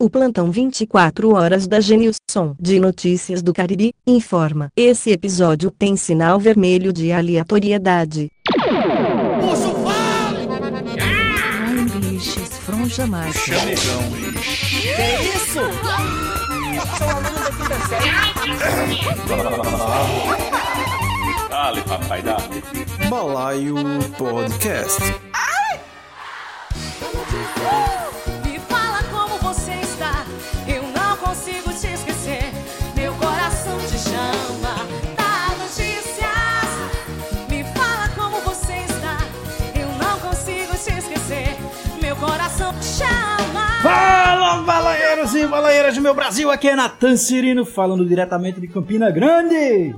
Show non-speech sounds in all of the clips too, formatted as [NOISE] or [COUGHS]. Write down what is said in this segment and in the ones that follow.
O plantão 24 horas da Genilson de Notícias do Caribe informa. Esse episódio tem sinal vermelho de aleatoriedade. Puxa o vale! English is from Jamaica. Chamegão. Que isso? Sou aluno da quinta série. Dale, papai, dale. Balaio Podcast. Me Fala, balaeiros e balaeiras do meu Brasil, aqui é Natan Cirino, falando diretamente de Campina Grande.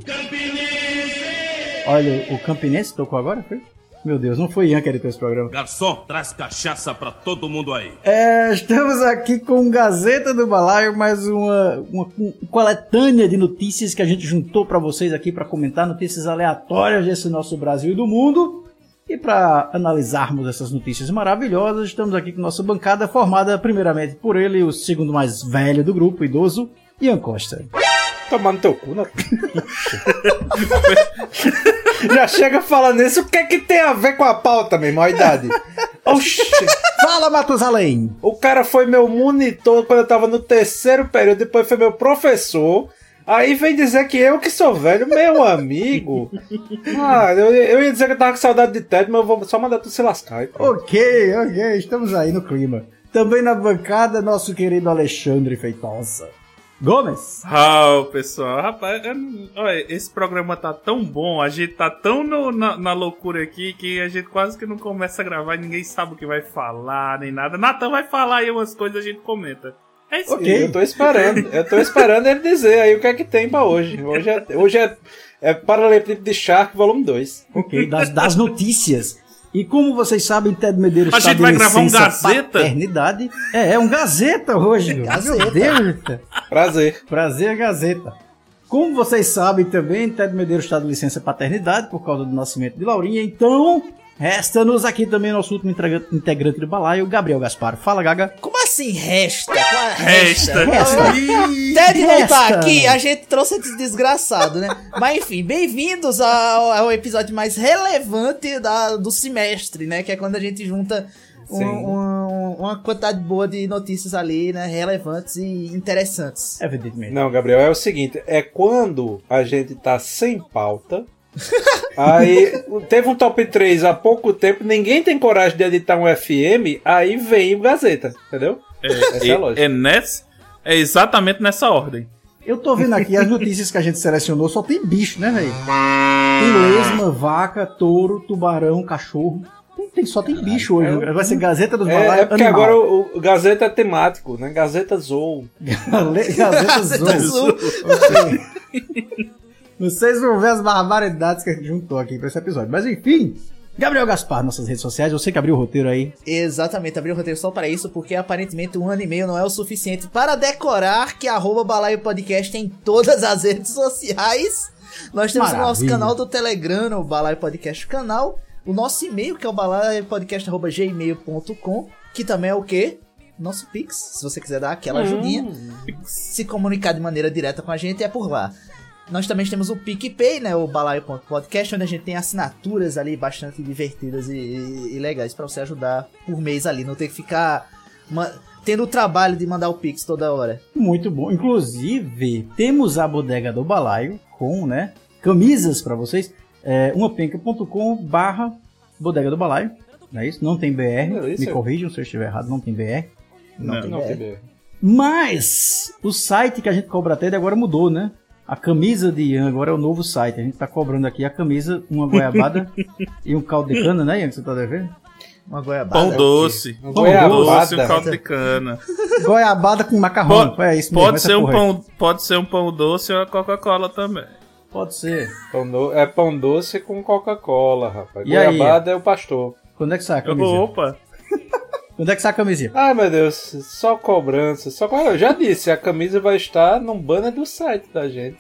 Olha, o Campinense tocou agora, foi? Meu Deus, não foi Ian que editou esse programa. Garçom, traz cachaça pra todo mundo aí. É, estamos aqui com Gazeta do Balaio, mais uma, uma, uma coletânea de notícias que a gente juntou para vocês aqui para comentar notícias aleatórias desse nosso Brasil e do mundo. E para analisarmos essas notícias maravilhosas, estamos aqui com nossa bancada formada primeiramente por ele, o segundo mais velho do grupo, idoso, Ian Costa. Tomar no teu cu, né? [LAUGHS] Já chega falando isso, o que é que tem a ver com a pauta, meu irmão? A idade. Oxi. Fala, Matusalém! O cara foi meu monitor quando eu tava no terceiro período, depois foi meu professor. Aí vem dizer que eu que sou velho, meu amigo. Ah, eu, eu ia dizer que eu tava com saudade de Ted, mas eu vou só mandar tu se lascar. pô. Ok, ok, estamos aí no clima. Também na bancada, nosso querido Alexandre Feitosa. Gomes. Ah, pessoal, rapaz, olha, esse programa tá tão bom, a gente tá tão no- na, na loucura aqui que a gente quase que não começa a gravar e ninguém sabe o que vai falar, nem nada. Natan vai falar aí umas coisas a gente comenta. É isso Ok. Eu tô esperando, eu tô esperando ele dizer aí o que é que tem pra hoje. Hoje é, hoje é, é Paralelepípedo de Shark, volume 2. Ok, das, das notícias. E como vocês sabem, Ted Medeiros A está gente de vai gravar um licença Gazeta? paternidade. É, é um Gazeta hoje. Meu Deus. Prazer. Prazer, Gazeta. Como vocês sabem também, Ted Medeiros está de licença paternidade por causa do nascimento de Laurinha. Então, resta-nos aqui também nosso último integra- integrante do balaio, Gabriel Gaspar. Fala, Gaga. Como assim resta? É Resta. Resta. Ted não tá aqui, a gente trouxe esse desgraçado, né? Mas enfim, bem-vindos ao, ao episódio mais relevante da- do semestre, né? Que é quando a gente junta um- um- uma quantidade boa de notícias ali, né? Relevantes e interessantes. Evidentemente. Não, Gabriel, é o seguinte: é quando a gente tá sem pauta. Aí teve um top 3 há pouco tempo, ninguém tem coragem de editar um FM, aí vem o Gazeta, entendeu? Essa é a lógica. É, é, nessa, é exatamente nessa ordem. Eu tô vendo aqui as notícias que a gente selecionou, só tem bicho, né, velho? Tem lesma, vaca, touro, tubarão, cachorro. Tem, só tem bicho hoje. é- Vai ser Gazeta dos É, Balaios é porque animal. agora o, o Gazeta é temático, né? Gazeta Zou. [LAUGHS] Le- Gazeta Gazeta Azul. Vocês vão ver as barbaridades que a gente juntou aqui pra esse episódio. Mas enfim, Gabriel Gaspar, nossas redes sociais, você que abriu o roteiro aí. Exatamente, abri o roteiro só para isso, porque aparentemente um ano e meio não é o suficiente para decorar que arroba Balaio Podcast em todas as redes sociais. Nós temos o nosso Maravilha. canal do Telegram, o Balaio Podcast canal. O nosso e-mail, que é o balaiopodcast.gmail.com, que também é o quê? Nosso Pix, se você quiser dar aquela ajudinha. Se comunicar de maneira direta com a gente, é por lá. Nós também temos o PicPay, né? O Balaio.podcast, onde a gente tem assinaturas ali bastante divertidas e, e- e legais pra você ajudar por mês ali. Não ter que ficar ma- tendo o trabalho de mandar o Pix toda hora. Muito bom. Inclusive, temos a bodega do Balaio com, né, camisas pra vocês. É, umapenca.com barra bodega do Balaio. Não é isso? Não tem BR. É isso. Me corrijam se eu estiver errado, não tem BR. Não. Não, TB. Mas o site que a gente cobra até agora mudou, né? A camisa de Ian agora é o novo site. A gente tá cobrando aqui a camisa, uma goiabada [LAUGHS] e um caldo de cana, né, Ian? Que você tá devendo? Uma goiabada. Pão doce. Pão goiabada. doce e um caldo de cana. [LAUGHS] Goiabada com macarrão. Pode, é isso mesmo. pode ser um aí. pão, pode ser um pão doce ou uma Coca-Cola também. Pode ser. Pão do- É pão doce com Coca-Cola, rapaz. E aí? Goiabada é o pastor. Quando é que sai a camisinha? Opa. Quando é que sai a camisinha? Ai meu Deus, só cobrança. Só co- Eu já disse, a camisa vai estar num banner do site da gente.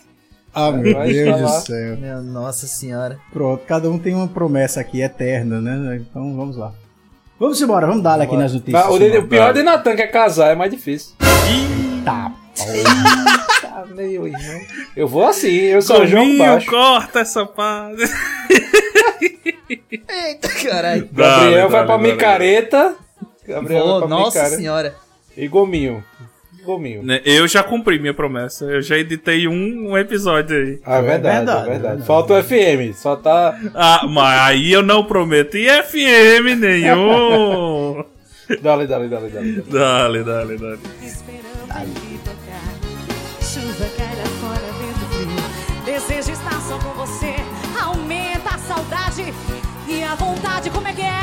Ah, meu Vai Deus do céu. Minha nossa senhora. Pronto, cada um tem uma promessa aqui eterna, né? Então vamos lá. Vamos embora, vamos dar aqui nas notícias. O, de- o pior é de Natan, que é casar, é mais difícil. Tá. Tá meio irmão. Eu vou assim, eu sou João Baixo. corta essa parte. Eita, caralho. Gabriel Dale, vai pra dale, micareta. Gabriel Vou, pra nossa senhora. E Gominho. Gominho. Eu já cumpri minha promessa. Eu já editei um, um episódio aí. Ah, é verdade, verdade, é verdade. Falta o FM, só tá. Ah, mas aí eu não prometi FM nenhum. [LAUGHS] Dale, dale, dale, dale. dale, dale, dale. Chuva fora, vento frio. Desejo estar só com você. Aumenta a saudade e a vontade. Como é que é?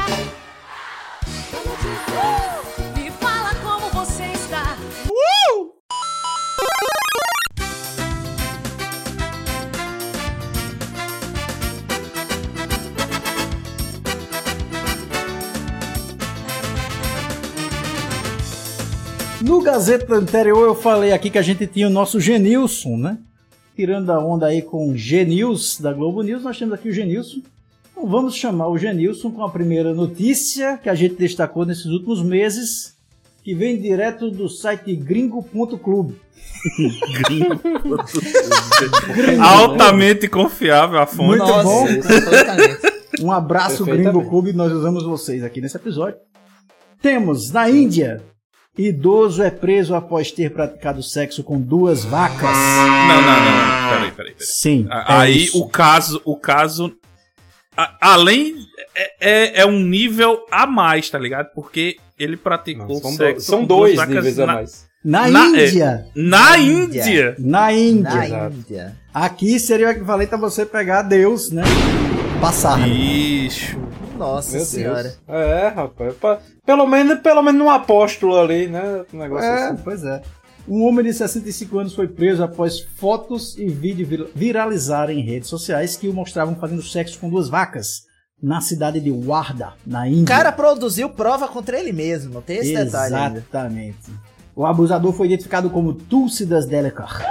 No Gazeta anterior eu falei aqui que a gente tinha o nosso Genilson, né? Tirando a onda aí com o Genils da Globo News, nós temos aqui o Genilson. Então vamos chamar o Genilson com a primeira notícia que a gente destacou nesses últimos meses, que vem direto do site gringo.club. [LAUGHS] Altamente confiável a fonte. Muito Nossa, bom. completamente. Um abraço. Gringo Clube, nós usamos vocês aqui nesse episódio. Temos na Índia, idoso é preso após ter praticado sexo com duas vacas. Não, não, não. não. Peraí, peraí, peraí. Sim. A- é Aí isso. o caso, o caso. a- além. É, é- é um nível a mais, tá ligado? Porque ele praticou Não, são, do- sexo são com dois duas vacas níveis a na, mais. Na, na- é. Índia. Na Índia. Índia. Na Índia. Na. Índia. Aqui seria o equivalente a você pegar Deus, né? Passar. Bicho. Nossa Meu senhora. Deus. É, rapaz. pa- Pelo menos, pelo menos um apóstolo ali, né? Um negócio É, assim. pois é. Um homem de 65 anos foi preso após fotos e vídeos vir- viralizarem em redes sociais que o mostravam fazendo sexo com duas vacas na cidade de Warda, na Índia. O cara produziu prova contra ele mesmo, tem esse detalhe ainda. Exatamente. O abusador foi identificado como Túlcidas Delekar.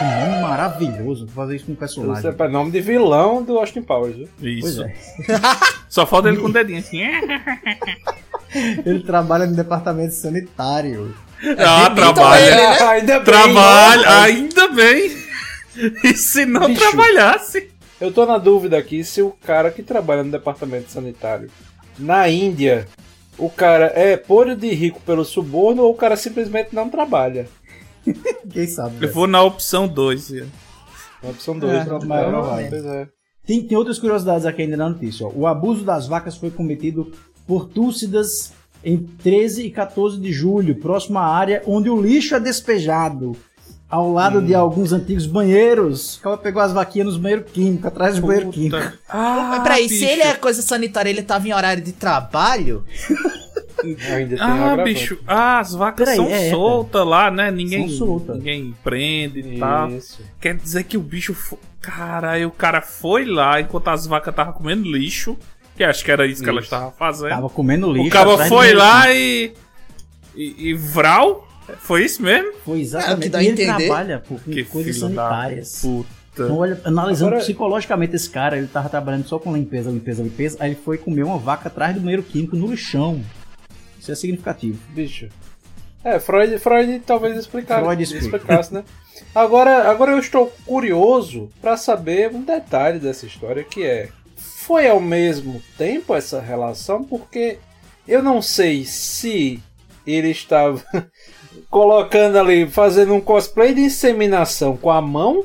Que nome maravilhoso fazer isso com um Isso personagem. é nome de vilão do Austin Powers, viu? Pois Isso. é. [LAUGHS] Só falta ele com o dedinho assim. [LAUGHS] Ele trabalha no departamento sanitário. Ah, Demita trabalha. ele, né? ainda bem. Trabalha. ó. Ainda bem. [LAUGHS] E se não Bicho. trabalhasse? Eu tô na dúvida aqui se o cara que trabalha no departamento sanitário na Índia, o cara é podre de rico pelo suborno ou o cara simplesmente não trabalha. [LAUGHS] Quem sabe? Eu velho. vou na opção 2. Na opção 2, É, né? É. Pois é. Tem, tem outras curiosidades aqui ainda na notícia. ó. O abuso das vacas foi cometido por Túlcidas em 13 e 14 de julho, próximo à área onde o lixo é despejado. Ao lado Hum. de alguns antigos banheiros. O cara pegou as vaquinhas nos banheiros químicos, atrás do banheiro químico. Mas Ah, peraí, se ele é coisa sanitária ele tava em horário de trabalho, [LAUGHS] [LAUGHS] Ainda tem Ah, bicho, ah, as vacas Peraí, são é, é, soltas lá, né? Ninguém, ninguém prende e tal. Isso. Quer dizer que o bicho. Fo... Caralho, o cara foi lá enquanto as vacas estavam comendo lixo. Que acho que era isso que elas estavam fazendo. Tava comendo lixo. o cara foi lá e. E, e Vral? Foi isso mesmo? Foi É, o exatamente. que dá a e ele entender. trabalha por Que coisas sanitárias. puta. Então, olha, analisando Agora- psicologicamente esse cara, ele tava trabalhando só com limpeza, limpeza, limpeza. Aí ele foi comer uma vaca atrás do banheiro químico no lixão. Isso é significativo. Bicho. É, Freud, Freud talvez explicasse, Freud explica. explicasse, né? Agora, agora eu estou curioso para saber um detalhe dessa história que é foi ao mesmo tempo essa relação porque eu não sei se ele estava [LAUGHS] colocando ali fazendo um cosplay de inseminação com a mão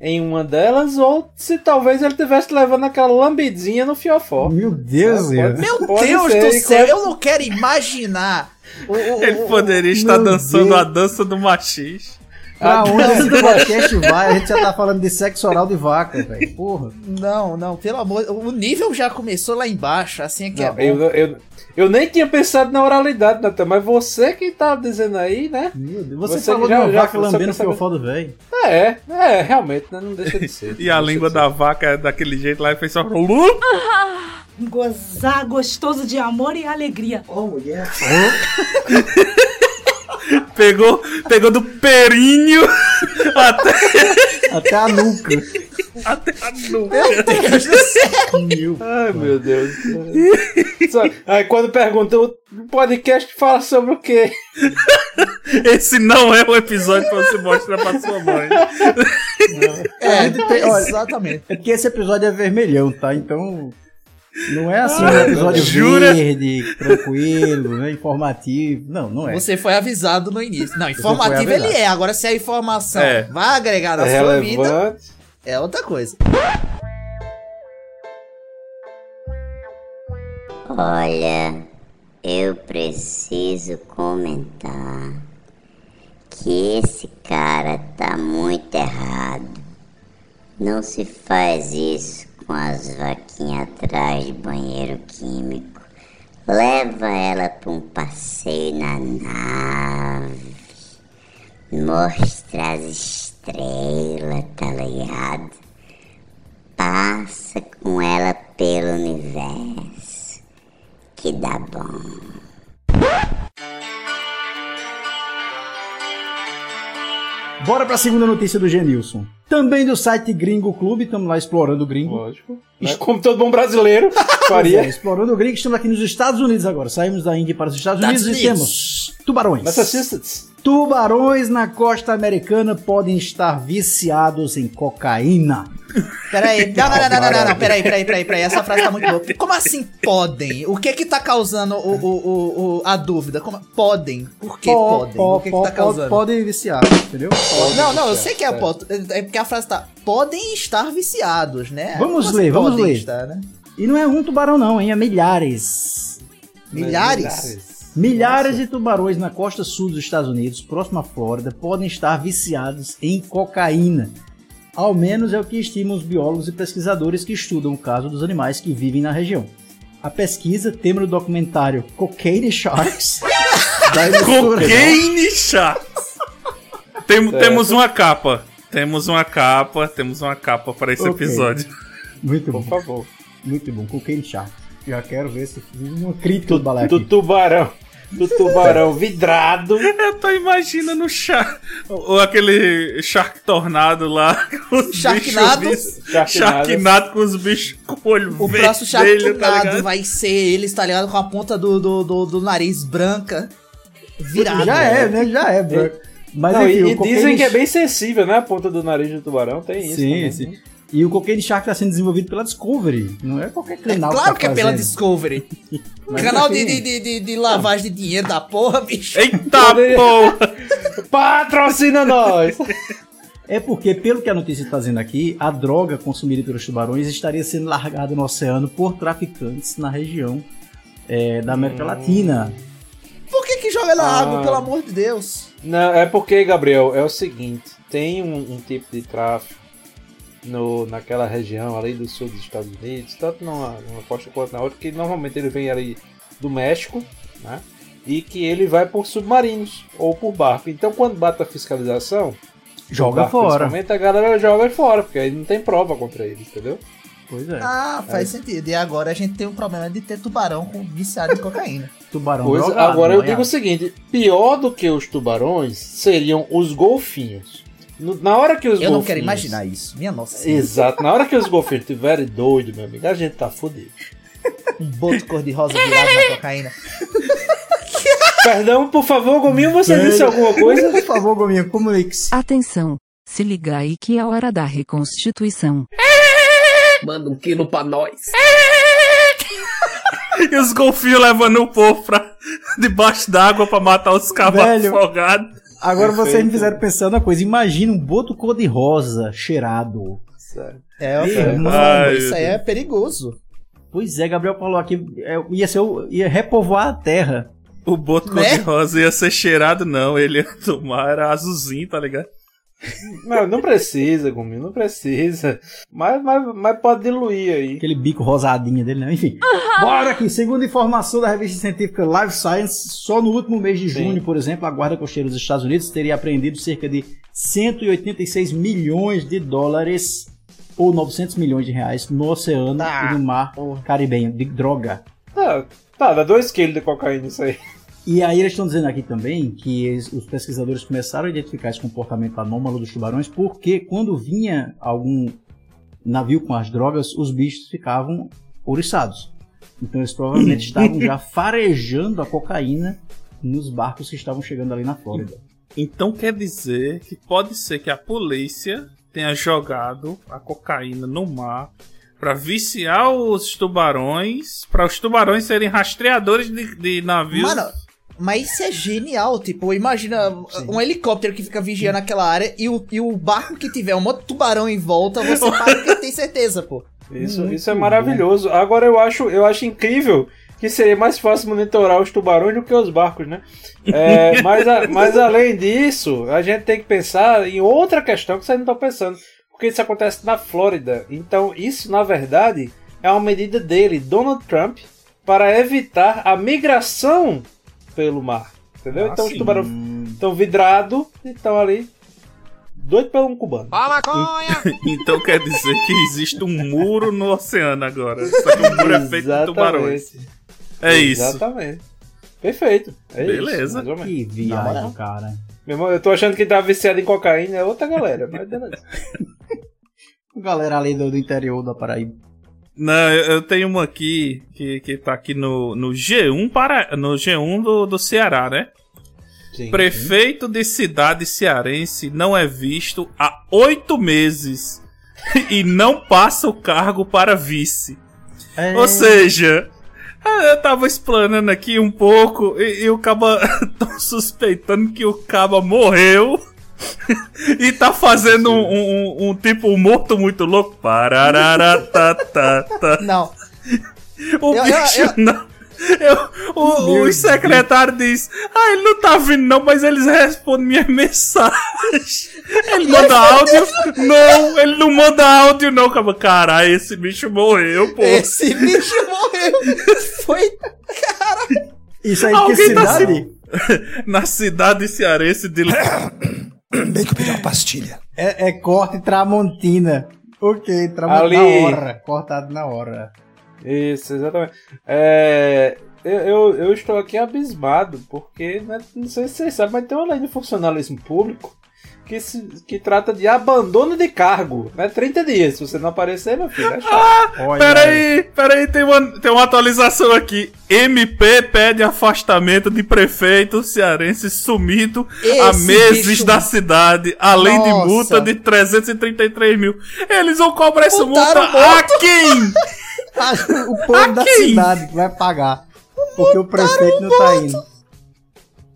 em uma delas ou se talvez ele estivesse levando aquela lambidinha no fiofó. Meu Deus, É, pode- Meu Pode Deus ser, do céu, eu não quero imaginar. [LAUGHS] Ele poderia estar meu dançando Deus. a dança do machis. Pra onde não. esse podcast vai? A gente já tá falando de sexo oral de vaca, velho. Porra. Não, não, pelo amor. O nível já começou lá embaixo, assim é que Não, é bom. eu, eu, eu nem tinha pensado na oralidade, Natan, mas você que tá dizendo aí, né? Meu Deus. Você, Você falou já- de uma já- vaca lambendo o pensa- fiofó do velho. É, é, realmente, né? não deixa de ser. [LAUGHS] E a língua da vaca é daquele jeito lá e fez só. Gozar gostoso de amor e alegria. Pegou, pegou do perinho [LAUGHS] até. Até a nuca. Até a nuca. Meu Deus do céu. Ai, meu Deus. Só- Aí quando pergunta, o podcast fala sobre o quê? Esse não é o episódio pra você mostrar pra sua mãe. É, tem- olha- exatamente. É porque esse episódio é vermelhão, tá? Então. Não é assim Ah, um episódio jura? verde, tranquilo, né? informativo. Não, não é. Você foi avisado no início. Não, informativo ele é. Agora, se a informação É. vai agregar na É sua vida, relevante. É outra coisa. Olha, eu preciso comentar que esse cara tá muito errado. Não se faz isso com as vaquinhas atrás de banheiro químico. Leva ela para um passeio na nave. Mostra as estrelas, tá ligado? Passa com ela pelo universo. Que dá bom. Bora pra segunda notícia do Genilson. Também do site Gringo Clube, estamos lá explorando o Gringo. Lógico. Né? Como todo bom brasileiro [LAUGHS] é, faria. explorando o Gringo, estamos aqui nos Estados Unidos agora. Saímos da Índia para os Estados Unidos e Unidos. temos tubarões. Massachusetts. Tubarões na costa americana podem estar viciados em cocaína. Peraí, [LAUGHS] não, não, não, não, não, não, não, peraí, peraí, peraí, peraí, essa frase tá muito boa. [LAUGHS] Como assim podem? O que que tá causando o, o, o, o- a dúvida? Como, podem? Por que Po- podem? po- o que que po- tá po- causando? Podem viciar, entendeu? Não, não, eu sei que é o ponto. É porque a frase tá. Podem estar viciados, né? Vamos Como ler, assim vamos podem ler. estar, né? E não é um tubarão não, hein? É milhares. Milhares? Milhares de tubarões na costa sul dos Estados Unidos, próximo à Flórida, podem estar viciados em cocaína. Ao menos é o que estimam os biólogos e pesquisadores que estudam o caso dos animais que vivem na região. A pesquisa, tema do documentário Cocaine Sharks, [LAUGHS] Cocaine Sharks. Tem- temos uma capa. Temos uma capa. Temos uma capa para esse Ok. episódio. Muito bom, Por favor. muito bom. Cocaine Sharks. Já quero ver se uma crítica do balé Do tubarão. Do tubarão vidrado. Eu tô imaginando o Shark. Ou aquele Shark Tornado lá. Com os Sharknado? bichos, Sharknado. Com os bichos com o olho O vermelho, próximo tá Sharknado ligado? vai ser eles, tá ligado? Com a ponta do, do, do, do nariz branca virada. Já é, né? Já é, bro. Mas Não, enfim, e, o e dizem que é bem sensível, né? A ponta do nariz do tubarão tem isso. Sim, também, sim. né? E o Cocaine Shark está sendo desenvolvido pela Discovery. Não é qualquer É canal claro tá que é pela. Discovery. [LAUGHS] Mas Canal de, quem- de, de, de, lavagem de dinheiro da porra, bicho. Eita porra! [LAUGHS] Patrocina nós! É porque, pelo que a notícia está dizendo aqui, a droga consumida pelos tubarões estaria sendo largada no oceano por traficantes na região é, da América Latina. Por que que joga na Ah. água, pelo amor de Deus? Não, é porque, Gabriel, é o seguinte: tem um, um tipo de tráfico no, naquela região ali do sul dos Estados Unidos, tanto numa, numa costa quanto na outra, que normalmente ele vem ali do México, né? E que ele vai por submarinos ou por barco. Então, quando bate a fiscalização, Joga barco, fora. principalmente, a galera joga fora, porque aí não tem prova contra eles, entendeu? Pois é. Ah, faz sentido. E agora a gente tem um problema de ter tubarão com viciado em cocaína. [LAUGHS] Tubarão Pois, drogado, agora eu banhado. digo o seguinte: pior do que os tubarões seriam os golfinhos. Na hora que os Eu não quero imaginar isso. Minha nossa. senhora. Exato, na hora que os golfinhos estiverem doidos, meu amigo, a gente tá fudido. Um boto cor-de-rosa virado na cocaína. Perdão, por favor, Gominho, você disse alguma coisa? Por favor, Gominho, comunique-se. Atenção, se liga aí que é hora da reconstituição. Manda um quilo pra nós. E os golfinhos levando o povo pra debaixo d'água pra matar os cavalos afogados. Agora vocês me Perfeito. fizeram pensar numa coisa. Imagina um boto cor-de-rosa cheirado. É, Ih, mano, Ai, isso aí é perigoso. Pois é, Gabriel falou aqui, é, ia, ser, ia repovoar a terra. O boto Né? cor-de-rosa ia ser cheirado, não. Ele ia tomar, era azulzinho, tá ligado? Não, não precisa, Gominho, não precisa. Mas, mas, mas pode diluir aí. Aquele bico rosadinho dele, né? Enfim. Bora aqui. Segundo informação da revista científica Life Science, só no último mês de junho, por exemplo, a Guarda Costeira dos Estados Unidos teria apreendido cerca de 186 milhões de dólares ou 900 milhões de reais no oceano Tá. e no mar caribenho de droga. Tá, tá, dá 2 quilos de cocaína isso aí. E aí eles estão dizendo aqui também que eles- os pesquisadores começaram a identificar esse comportamento anômalo dos tubarões porque quando vinha algum navio com as drogas, os bichos ficavam ouriçados. Então eles provavelmente [LAUGHS] estavam já farejando a cocaína nos barcos que estavam chegando ali na Flórida. Então quer dizer que pode ser que a polícia tenha jogado a cocaína no mar pra viciar os tubarões, para os tubarões serem rastreadores de, de navios. Mano, mas isso é genial. Tipo, imagina um helicóptero que fica vigiando aquela área e o, e o barco que tiver um outro tubarão em volta, você [LAUGHS] para que tem certeza, pô. Isso, isso é maravilhoso. Agora eu acho, eu acho incrível que seria mais fácil monitorar os tubarões do que os barcos, né? É, [LAUGHS] mas, a- mas além disso, a gente tem que pensar em outra questão que vocês não estão pensando. Porque isso acontece na Flórida. Então, isso, na verdade, é uma medida dele, Donald Trump, para evitar a migração pelo mar. Entendeu? Ah, então os sim. tubarões estão vidrados e estão ali doido pelo um cubano. [LAUGHS] Então quer dizer que existe um muro no oceano agora. Só que o muro é feito de tubarões. É isso. Exatamente. Perfeito. É Beleza. Isso. Que viagem, cara. Meu irmão, eu tô achando que tá viciado em cocaína, é outra galera, mas beleza. [LAUGHS] Galera ali do, do interior da Paraíba. Não, eu tenho uma aqui que, que tá aqui no, no G1 para no G1 do, do Ceará, né? Sim. Prefeito de cidade cearense não é visto há oito meses [LAUGHS] e não passa o cargo para vice. É. Ou seja, ah, eu tava explanando aqui um pouco e, e o Caba. [LAUGHS] Tão suspeitando que o Caba morreu e tá fazendo um, um- um tipo um morto muito louco. Parararatata. [LAUGHS] Não. O Eu- eu- bicho eu- não. Eu- o, o secretário diz: Ah, ele não tá vindo, não, mas eles respondem minhas [LAUGHS] mensagens. Ele manda áudio? Não, ele não manda áudio, não. Caba. Caralho, esse bicho morreu, pô. Esse bicho morreu. Foi. Isso aí que Alguém tá cidade? [LAUGHS] Na cidade cearense de. [COUGHS] [CLEARS THROAT] Bem que eu peguei uma pastilha. É, é corte Tramontina. Ok, Tramontina Ali. na hora. Cortado na hora. Isso, exatamente. É, eu, eu, eu estou aqui abismado, porque né, não sei se vocês sabem, mas tem uma lei de funcionalismo público que, se, que trata de abandono de cargo. Né? 30 dias. Se você não aparecer, meu filho, é chato. Olha Peraí, peraí, tem uma, tem uma atualização aqui. MP pede afastamento de prefeito cearense sumido há Esse meses bicho- da cidade, além de Nossa. multa de 333 mil. Eles vão cobrar essa multa a quem? Ah, o povo da Aqui. cidade que vai pagar. Porque o prefeito não tá indo.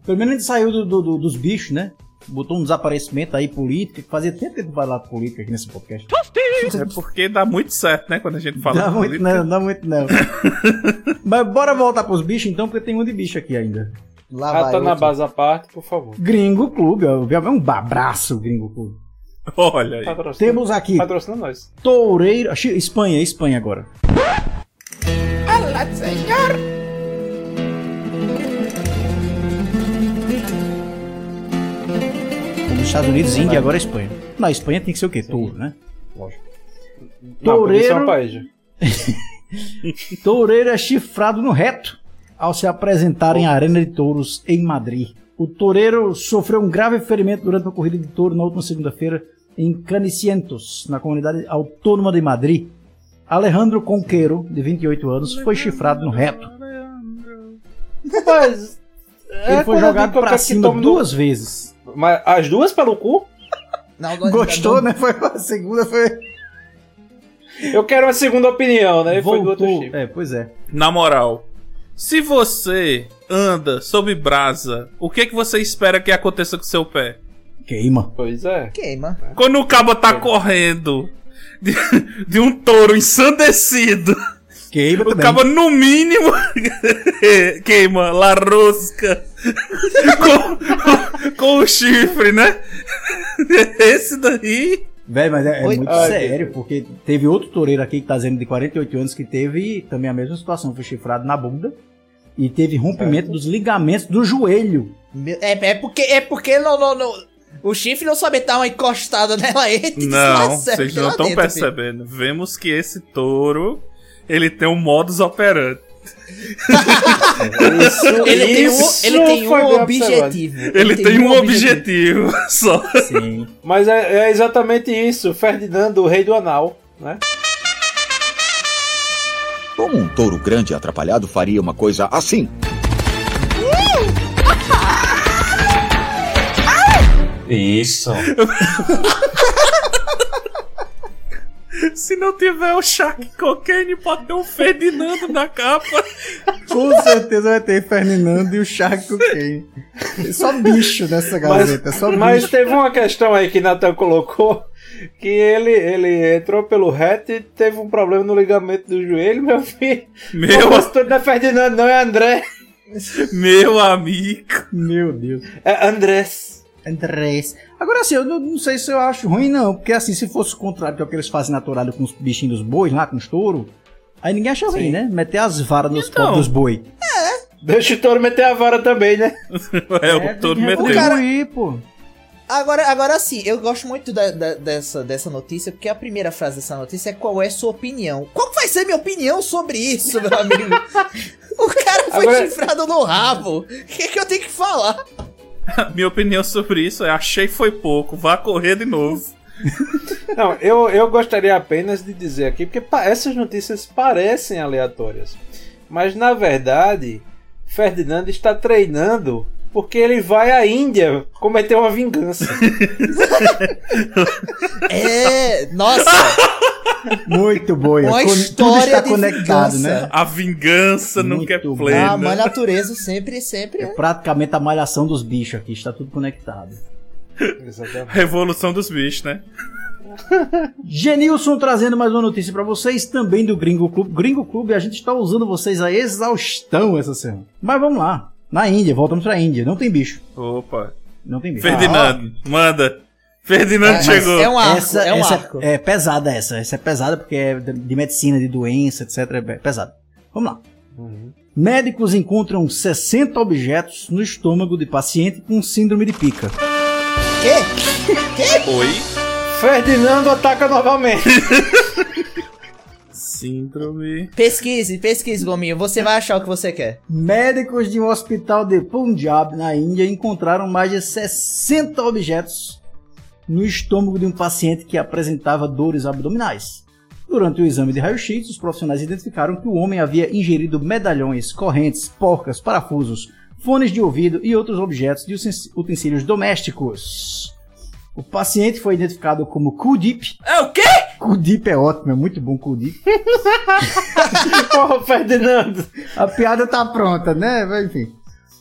Pelo menos ele saiu do- do- do- dos bichos, né? Botou um desaparecimento aí político. que Fazia tempo que ele não de política aqui nesse podcast. É porque dá muito certo, né, quando a gente fala Dá de muito política. não, dá muito não. [LAUGHS] Mas bora voltar pros bichos então, porque tem um de bicho aqui ainda. Lá Ah, vai. tá na outro. base à parte, por favor. Gringo Clube, ó, é um abraço, Gringo Clube. Olha aí. Patrocina, Temos aqui patrocina nós. Toureiro. Espanha, Espanha agora. Nos Estados Unidos, Índia e agora a Espanha. Na Espanha tem que ser o quê? Touro, né? Lógico. Isso é Toureiro-. [LAUGHS] Toureiro é chifrado no reto ao se apresentar em Arena de Touros em Madrid. O toureiro sofreu um grave ferimento durante uma corrida de touro na última segunda-feira em Canicientos, na comunidade autônoma de Madrid. Alejandro Conqueiro, de 28 anos, foi chifrado no reto. É Ele foi quando eu jogado eu cima duas vezes. Mas as duas pelo cu? Não, Gostou, né? Foi a segunda, foi. Eu quero uma segunda opinião, né? Foi do outro Voltou. chifre. É, pois é. Na moral, se você anda sob brasa, o que que você espera que aconteça com seu pé? Queima. Pois é. Queima. Quando o cabo tá correndo de, [LAUGHS] de um touro ensandecido, Queima o também. cabo no mínimo [LAUGHS] queima la rosca com, com o chifre, né? Esse daí. Velho, mas é, é muito Ah, sério, porque teve outro toureiro aqui que tá dizendo de 48 anos que teve também a mesma situação, foi chifrado na bunda e teve rompimento dos ligamentos do joelho. É, é porque, é porque não, não, não- o chifre não sabe dar uma encostada nela [LAUGHS] te Não, deslastra vocês não estão dentro, filho. percebendo. Vemos que esse touro ele tem um modus operandi. Isso, Ele tem um, ele tem um objetivo. Ele, tem, um objetivo, só. Sim. Mas é, é exatamente isso. Ferdinando, o rei do anal. né? Como um touro grande e atrapalhado faria uma coisa assim? Isso. [LAUGHS] Se não tiver o Shark Cocaine, pode ter um Ferdinando na capa. Com certeza vai ter Ferdinando e o Shark Cocaine. Só bicho nessa gazeta, só Mas bicho. teve uma questão aí que Nathan colocou. Que ele, ele entrou pelo reto e teve um problema no ligamento do joelho, meu filho. Meu- O não é Ferdinando, não, é André. Meu amigo. Meu Deus. É Andrés. Andrés. Agora assim, eu não, não sei se eu acho ruim, não. Porque assim, se fosse o contrário do que eles fazem na tourada com os bichinhos dos bois lá, com os touros, aí ninguém acha ruim, né? Meter as varas nos Então. pobres dos boi. Deixa o touro meter a vara também, né? [LAUGHS] É, o todo meteu. O cara aí, pô. Agora, agora sim, eu gosto muito da- da- dessa, dessa notícia, porque a primeira frase dessa notícia é qual é sua opinião. Qual que vai ser minha opinião sobre isso, meu amigo? [LAUGHS] o cara foi Agora- chifrado no rabo. O que, que eu tenho que falar? [LAUGHS] Minha opinião sobre isso é: achei foi pouco, vá correr de novo. [LAUGHS] Não, eu, eu gostaria apenas de dizer aqui, porque essas notícias parecem aleatórias. Mas na verdade, Ferdinando está treinando porque ele vai à Índia cometer uma vingança. [LAUGHS] É, nossa, Muito boa. Uma Tudo história está de conectado, vingança. né? A vingança nunca é Muito plena. a mãe natureza sempre, sempre. É praticamente a malhação dos bichos aqui, está tudo conectado. Exatamente. Revolução dos bichos, né? Genilson trazendo mais uma notícia pra vocês, também do Gringo Clube. Gringo Clube, a gente está usando vocês a exaustão essa semana. Mas vamos lá. Na Índia, voltamos pra Índia. Não tem bicho. Opa. Não tem bicho. Ferdinando, manda. Ferdinando É, chegou. é um arco, essa, é um essa arco. é pesada essa. Essa é pesada porque é de de medicina, de doença, etc. É pesada. Vamos lá. Médicos encontram 60 objetos no estômago de paciente com síndrome de pica. [LAUGHS] Quê? Oi. Ferdinando ataca novamente. Síndrome. Pesquise, pesquise, Gominho. Você vai achar o que você quer. Médicos de um hospital de Punjab, na Índia, encontraram mais de 60 objetos no estômago de um paciente que apresentava dores abdominais. Durante o exame de raio-x, os profissionais identificaram que o homem havia ingerido medalhões, correntes, porcas, parafusos, fones de ouvido e outros objetos de utensílios domésticos. O paciente foi identificado como Kudip. É o quê? Kudip é ótimo, é muito bom Kudip. Porra, [LAUGHS] [LAUGHS] Ferdinando. A piada tá pronta, né? Enfim.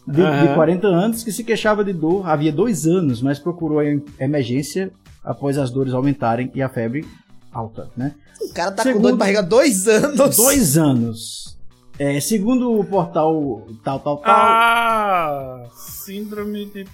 De, de Aham. 40 anos, que se queixava de dor havia dois anos, mas procurou a emergência após as dores aumentarem e a febre alta, né? O cara tá Segundo- com dor de barriga há dois anos. Dois anos. É, segundo o portal tal, tal, tal, Ah, síndrome de,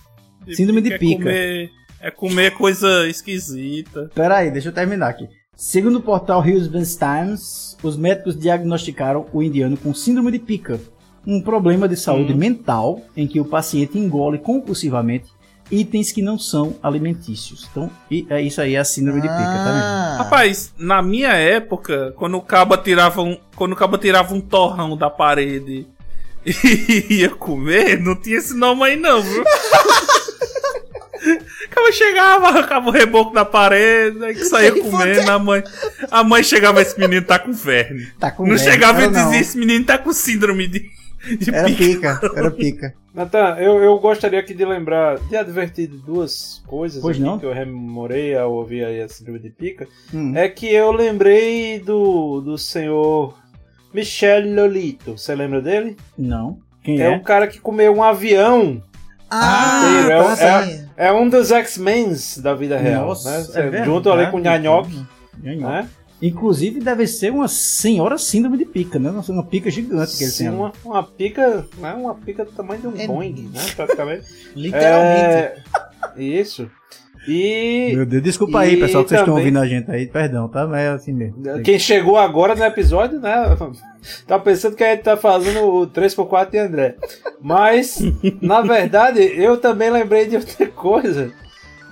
de Síndrome de É pica. comer, é comer coisa esquisita. Pera aí, deixa eu terminar aqui. Segundo o portal Hillsborough Times, os médicos diagnosticaram o indiano com síndrome de pica, um problema de saúde mental em que o paciente engole compulsivamente itens que não são alimentícios. Então, e- é isso aí, é a síndrome de pica, tá vendo? Ah, Rapaz, na minha época, quando o cabo tirava um, quando o cabo tirava um torrão da parede [LAUGHS] e ia comer, não tinha esse nome aí não, viu? [LAUGHS] Acaba chegava, arrancava o reboco da parede, aí que saía Sem comendo, a mãe, a mãe chegava, esse menino tá com verme. Tá com não verme, chegava e eu não. dizia, esse menino tá com síndrome de, de Era pica. pica, era pica. Natan, eu, eu gostaria aqui de lembrar, de advertir de duas coisas Pois aqui não? que eu rememorei ao ouvir aí a síndrome de pica. Hum. É que eu lembrei do, do senhor Michel Lolito. Você lembra dele? Não. Quem É é? um cara que comeu um avião Ah, inteiro. É, um- tá, é- é um dos X-Men da vida real. Nossa, né? é junto ali com o Nhanhoque. Nhanhoque. Né? Inclusive deve ser uma senhora síndrome de pica, né? Uma- Uma pica gigante que ele Sim, tem. uma, uma pica, né? uma pica do tamanho de um É- Boeing, né? Praticamente. [LAUGHS] Literalmente. É, isso. E Meu Deus, desculpa aí, pessoal, que vocês estão ouvindo a gente aí. Perdão, tá? Mas é assim mesmo. Quem chegou agora no episódio, né? [LAUGHS] Tá pensando que a gente tá fazendo o 3x4 de André. Mas, na verdade, eu também lembrei de outra coisa.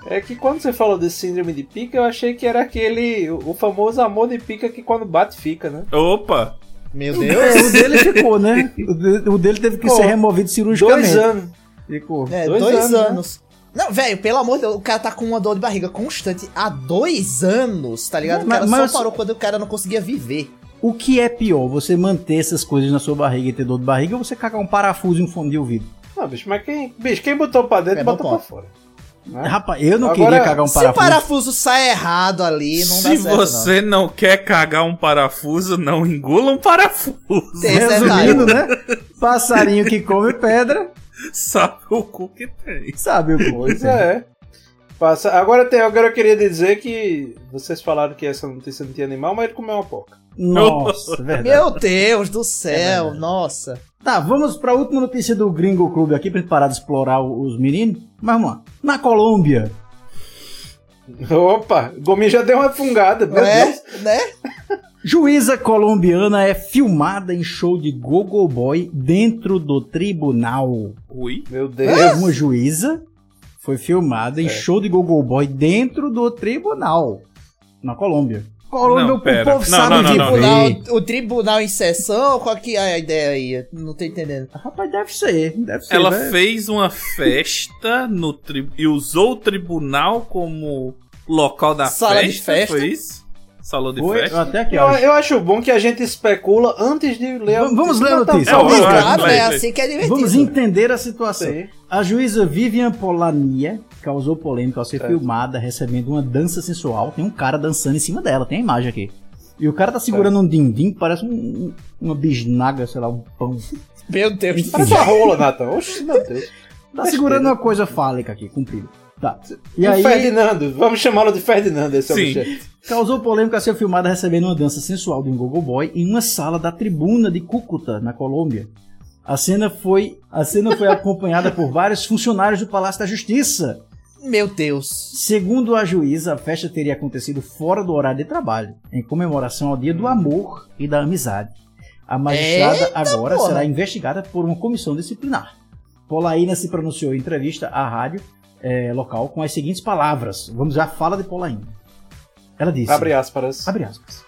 É que quando você falou de síndrome de pica, eu achei que era aquele. o famoso amor de pica que quando bate fica, né? Opa! Meu É, Deus. o dele ficou, né? [LAUGHS] O de- O dele teve que Ficou. ser removido cirurgicamente. Dois anos. Ficou. É, Dois dois, anos, né? anos. Não, velho, pelo amor de Deus, o cara tá com uma dor de barriga constante há dois anos, tá ligado? O Mas- cara mas- só parou quando o cara não conseguia viver. O que é pior, você manter essas coisas na sua barriga e ter dor de barriga ou você cagar um parafuso e um fone de ouvido? Não, bicho, mas quem, bicho, quem botou pra dentro, É, bota pra fora. Né? Rapaz, eu não Agora, queria cagar um Se o parafuso. parafuso sai errado ali, não dá Se certo, você não. quer cagar um parafuso, não engula um parafuso. Tem esse Resumindo, né? Passarinho que come pedra, Sabe o cu que tem. sabe o que Pois é. Passa. Agora, tem, agora eu queria dizer que vocês falaram que essa notícia não tinha animal, mas ele comeu uma porca. Nossa, verdade. Meu Deus do É céu, verdade. nossa. Tá, vamos pra última notícia do Gringo Clube aqui pra gente parar de explorar os meninos. Mas vamos lá. Na Colômbia, Opa, Gomi já deu uma fungada, meu é, Deus. né? juíza colombiana é filmada em show de Gogo Boy dentro do tribunal. Ui. Meu Deus. Uma juíza foi filmada em show de Gogo Boy dentro do tribunal. Na Colômbia. Colômbia, Não, o pera. povo Não, sabe não, não, não. Tribunal, o tribunal em sessão, qual que é a ideia aí? Não tô entendendo. Rapaz, deve ser, deve ser. Ela né? fez uma festa no tri... e usou o tribunal como local da Sala de festa, festa? Foi isso? Salão de Foi, festa? até aqui, Eu, eu acho bom que a gente especula antes de ler a Vamos- vamos ler a notícia. É, Vamos eu- Claro, é assim que é divertido. Vamos entender a situação. Sim. A juíza Vivian Polania causou polêmica ao ser Certo. filmada recebendo uma dança sensual. Tem um cara dançando em cima dela, tem a imagem aqui. E o cara tá segurando um din-din, parece um- um- uma bisnaga, sei lá, um pão. Meu Deus Parece uma rola, Nathan. Oxe, meu Deus. Tá segurando uma coisa fálica aqui, comprida. Tá. E E aí, Ferdinando, vamos chamá-lo de Ferdinando, esse Sim. objeto. causou polêmica ao ser filmada recebendo uma dança sensual de um gogo boy em uma sala da tribuna de Cúcuta, na Colômbia. A cena foi, a cena foi [LAUGHS] acompanhada por vários funcionários do Palácio da Justiça, Meu Deus. Segundo a juíza, a festa teria acontecido fora do horário de trabalho, em comemoração ao Dia do Amor e da Amizade. A magistrada Eita, agora porra. será investigada por uma comissão disciplinar. Polaina se pronunciou em entrevista à rádio eh, local com as seguintes palavras. Vamos já fala de Polaina. Ela disse: Abre aspas. Abre aspas.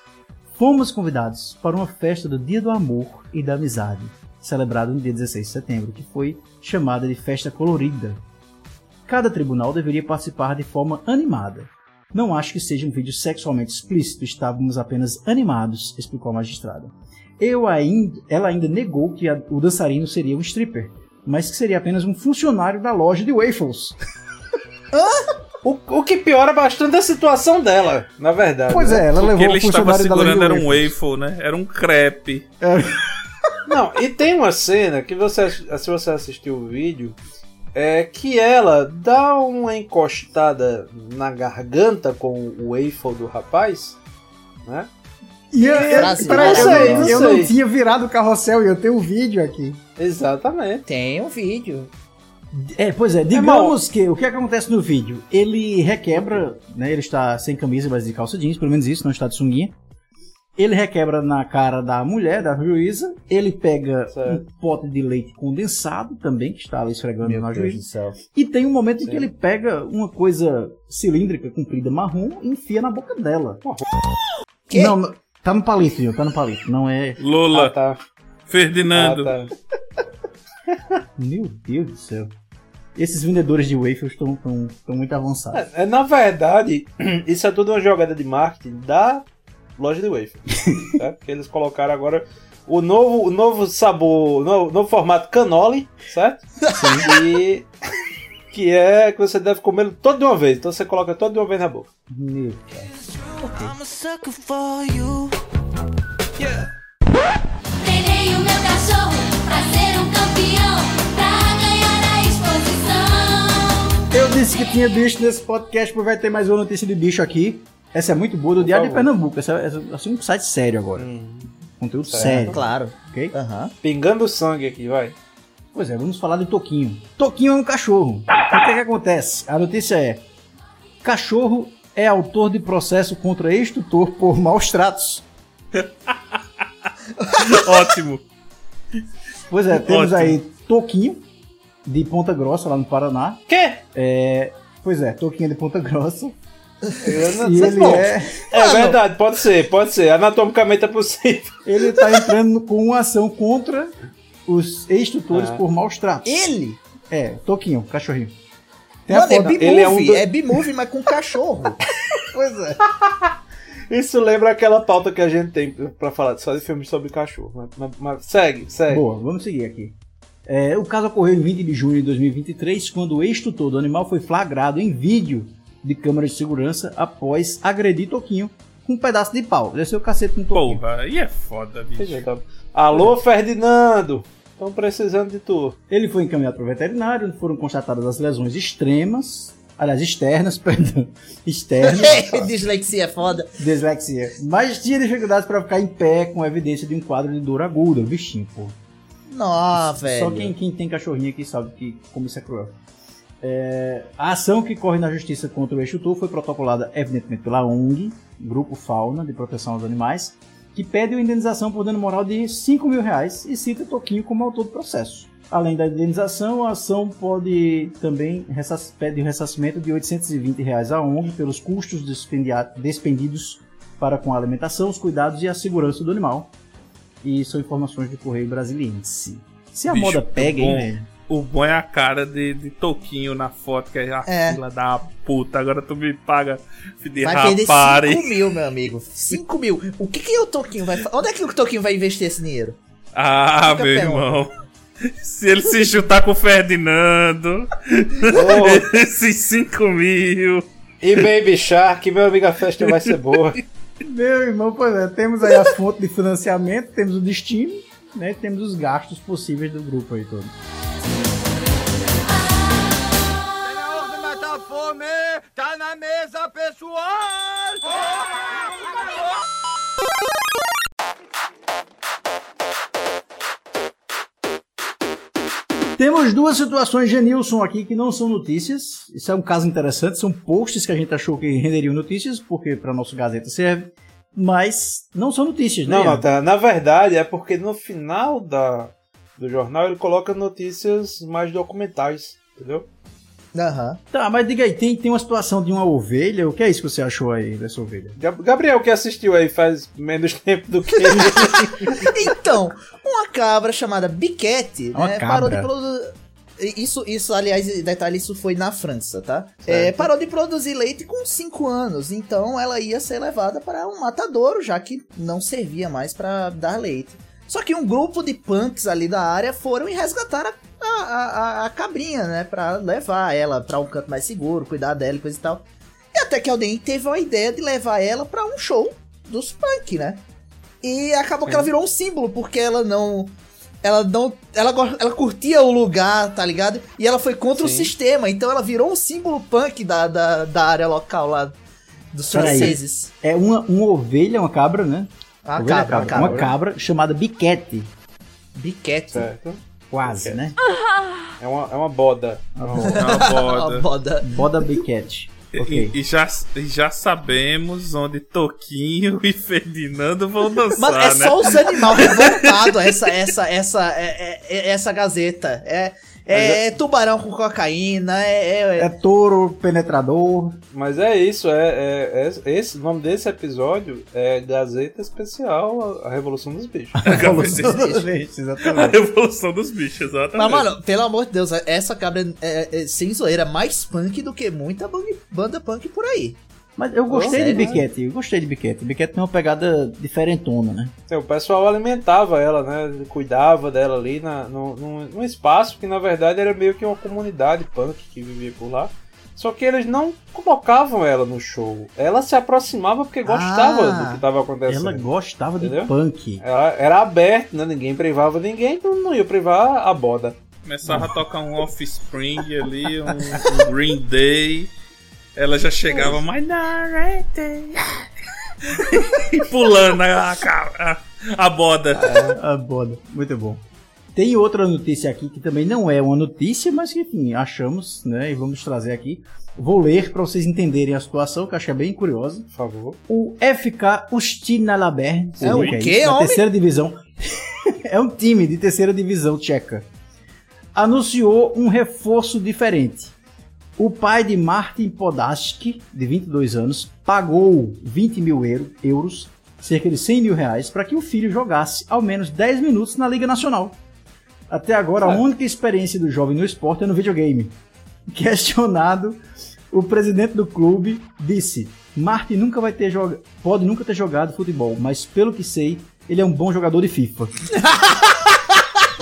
Fomos convidados para uma festa do Dia do Amor e da Amizade, celebrada no dia 16 de setembro, que foi chamada de Festa Colorida. Cada tribunal deveria participar de forma animada. Não acho que seja um vídeo sexualmente explícito, estávamos apenas animados, explicou a magistrada. Eu ainda, ela ainda negou que a- o dançarino seria um stripper, mas que seria apenas um funcionário da loja de waffles. [LAUGHS] O, o que piora bastante a situação dela, na verdade. Pois né? é, ela O que levou ele o estava funcionário da loja de segurando era um waffle, né? Era um crepe. Não, e tem uma cena que você, se você assistiu o vídeo, é que ela dá uma encostada na garganta com o waffle do rapaz, né? E eu, eu, eu, eu Não tinha virado o carrossel e eu tenho o vídeo aqui. Exatamente. Tem um vídeo. É, pois é, digamos que o que acontece no vídeo? Ele requebra, né? Ele está sem camisa, mas de calça jeans, pelo menos isso, não está de sunguinha. Ele requebra na cara da mulher, da juíza. Ele pega Certo. um pote de leite condensado também, que está ali esfregando Meu na Deus do juíza. céu. E tem um momento em que Sim. ele pega uma coisa cilíndrica, comprida, marrom, e enfia na boca dela. Que? Não, não, tá no palito, Gil, tá no palito. Não é. Lula, Ah, tá. Ferdinando. Ah, tá. Meu Deus do céu. Esses vendedores de waffles estão tão, tão muito avançados. É, é, na verdade, [CLEARS THROAT] isso é tudo uma jogada de marketing da loja de certo? [LAUGHS] Que eles colocaram agora o novo, o novo sabor, o novo, novo formato canoli, certo? Sim. E [LAUGHS] que é que você deve comer todo de uma vez. Então você coloca todo de uma vez na boca. Meu cara. I'm disse que tinha bicho nesse podcast, mas vai ter mais uma notícia de bicho aqui. Essa é muito boa, do Diário de favor. Pernambuco. Essa é essa é assim, um site sério agora. Conteúdo Certo. sério. Claro. Ok? Aham. Pingando sangue aqui, vai. Pois é, vamos falar de Toquinho. Toquinho é um cachorro. O que, é que acontece? A notícia é: cachorro é autor de processo contra ex-tutor por maus tratos. [LAUGHS] [LAUGHS] Ótimo. Pois é, temos Ótimo. aí Toquinho, de Ponta Grossa, lá no Paraná. Quê? É, pois é, Toquinho de Ponta Grossa. Eu [LAUGHS] não E ele bom. é. É verdade, pode ser, pode ser. Anatomicamente é possível. Ele tá [LAUGHS] entrando com uma ação contra os ex-tutores Ah. por maus tratos. Ele? É, Toquinho, cachorrinho. Tem a Mano, é. B-movie, é um do- é B-movie, mas com cachorro. pois é. Isso lembra aquela pauta que a gente tem pra falar só de filmes sobre cachorro. Mas, mas- mas segue, segue. Boa, vamos seguir aqui. É, o caso ocorreu em 20 de junho de 2023, quando o ex-tutor do animal foi flagrado em vídeo de câmera de segurança após agredir Toquinho com um pedaço de pau. Desceu o cacete no Toquinho. Porra, aí é foda, bicho. Alô, Ferdinando! Estão precisando de tu. Ele foi encaminhado para o veterinário, onde foram constatadas as lesões extremas, aliás, externas, [LAUGHS] perdão, externas, [LAUGHS] Dislexia é foda. dislexia, mas tinha dificuldades para ficar em pé com evidência de um quadro de dor aguda, o bichinho, pô. Nossa, velho. Só quem, quem tem cachorrinho aqui sabe que, como isso é cruel. É, a ação que corre na justiça contra o Exutor foi protocolada, evidentemente, pela ONG, Grupo Fauna de Proteção aos Animais, que pede uma indenização por dano moral de 5 mil reais e cita Toquinho como autor do processo. Além da indenização, a ação pode também pede o ressarcimento de 820 reais à ONG pelos custos despendidos para com a alimentação, os cuidados e a segurança do animal. E são informações do Correio Brasiliense. Se a Bicho, moda pega, hein, velho? O bom é a cara de, de Toquinho na foto, que é a É. fila da puta. Agora tu me paga de Vai perder rapare. 5 mil, meu amigo. 5 mil. O que que o Toquinho vai fazer? Onde é que o Toquinho vai investir esse dinheiro? Ah, Fica meu pergunta. irmão. [LAUGHS] Se ele se juntar com o Ferdinando, [LAUGHS] esses 5 mil. E Baby Shark, meu amigo, a festa vai ser boa. [LAUGHS] Meu irmão, pois é, temos aí as fontes de financiamento, temos o destino, né? e Temos os gastos possíveis do grupo aí todo. fome, tá na mesa, pessoal! Temos duas situações de Nilson aqui que não são notícias. Isso é um caso interessante, são posts que a gente achou que renderiam notícias, porque para nosso Gazeta serve, mas não são notícias, né? Não. Na verdade, é porque no final da, do jornal ele coloca notícias mais documentais, entendeu? Aham. Tá, mas diga aí, tem, tem uma situação de uma ovelha, o que é isso que você achou aí dessa ovelha? Gab- Gabriel, que assistiu aí faz menos [LAUGHS] tempo do que [LAUGHS] Então, uma cabra chamada Biquete, Uma né, cabra. parou de produzir. Isso, isso, aliás, detalhe, isso foi na França, tá? É, parou de produzir leite com 5 anos, então ela ia ser levada para um matadouro, já que não servia mais para dar leite. Só que um grupo de punks ali da área foram e resgataram a, a, a- a cabrinha, né? Pra levar ela pra um canto mais seguro, cuidar dela e coisa e tal. E até que alguém teve a ideia de levar ela pra um show dos punk, né? E acabou que ela virou um símbolo, porque ela não. Ela não. Ela, ela curtia o lugar, tá ligado? E ela foi contra o Sim. sistema, então ela virou um símbolo punk da, da, da área local lá dos franceses. É uma, uma ovelha, uma cabra, né? Uma é cabra, uma cabra. Uma cabra chamada Biquete. Biquete. Certo. Quase, né? É uma, é uma boda. É uma boda. boda. [LAUGHS] Boda Biquete. Ok. E, e já, e já sabemos onde Toquinho e Ferdinando vão dançar, Mano, é né? só os animais revoltados essa, essa, essa, é, é- é- essa gazeta. É, é, tubarão com cocaína, é, é- É touro penetrador. Mas é isso, é, é, é- esse o nome desse episódio é Gazeta Especial A Revolução dos Bichos. [LAUGHS] A Revolução dos Bichos, A exatamente. revolução dos bichos, exatamente. Mas, mano, pelo amor de Deus, essa cabra é, é, sem zoeira, é mais punk do que muita banda punk por aí. Mas eu gostei Sério, de né? Biquete, eu gostei de Biquete. Biquete tem uma pegada diferentona, né? É, o pessoal alimentava ela, né? Cuidava dela ali na, no, num, num espaço que na verdade era meio que uma comunidade punk que vivia por lá. Só que eles não colocavam ela no show. Ela se aproximava porque gostava Ah, do que estava acontecendo. Ela gostava de Entendeu? punk. Era, era aberto, né? Ninguém privava ninguém, então não ia privar a boda. Começava a tocar um Offspring ali, um, um Green Day. Ela já chegava, Minority. [LAUGHS] e pulando a, a, a boda. A boda, muito bom. Tem outra notícia aqui que também não é uma notícia, mas que enfim, achamos, né? E vamos trazer aqui. Vou ler para vocês entenderem a situação, que eu achei bem curiosa. Por favor. O FK Ustina Labert, É o que quê, isso, da homem? terceira divisão. [LAUGHS] é um time de terceira divisão tcheca. Anunciou um reforço diferente. O pai de Martin Podaski, de 22 anos, pagou 20 mil euro- euros, cerca de 100 mil reais, para que o filho jogasse ao menos 10 minutos na Liga Nacional. Até agora, a única experiência do jovem no esporte é no videogame. [LAUGHS] questionado, o presidente do clube disse: Martin nunca vai ter jogado, pode nunca ter jogado futebol, mas pelo que sei, ele é um bom jogador de FIFA. [LAUGHS]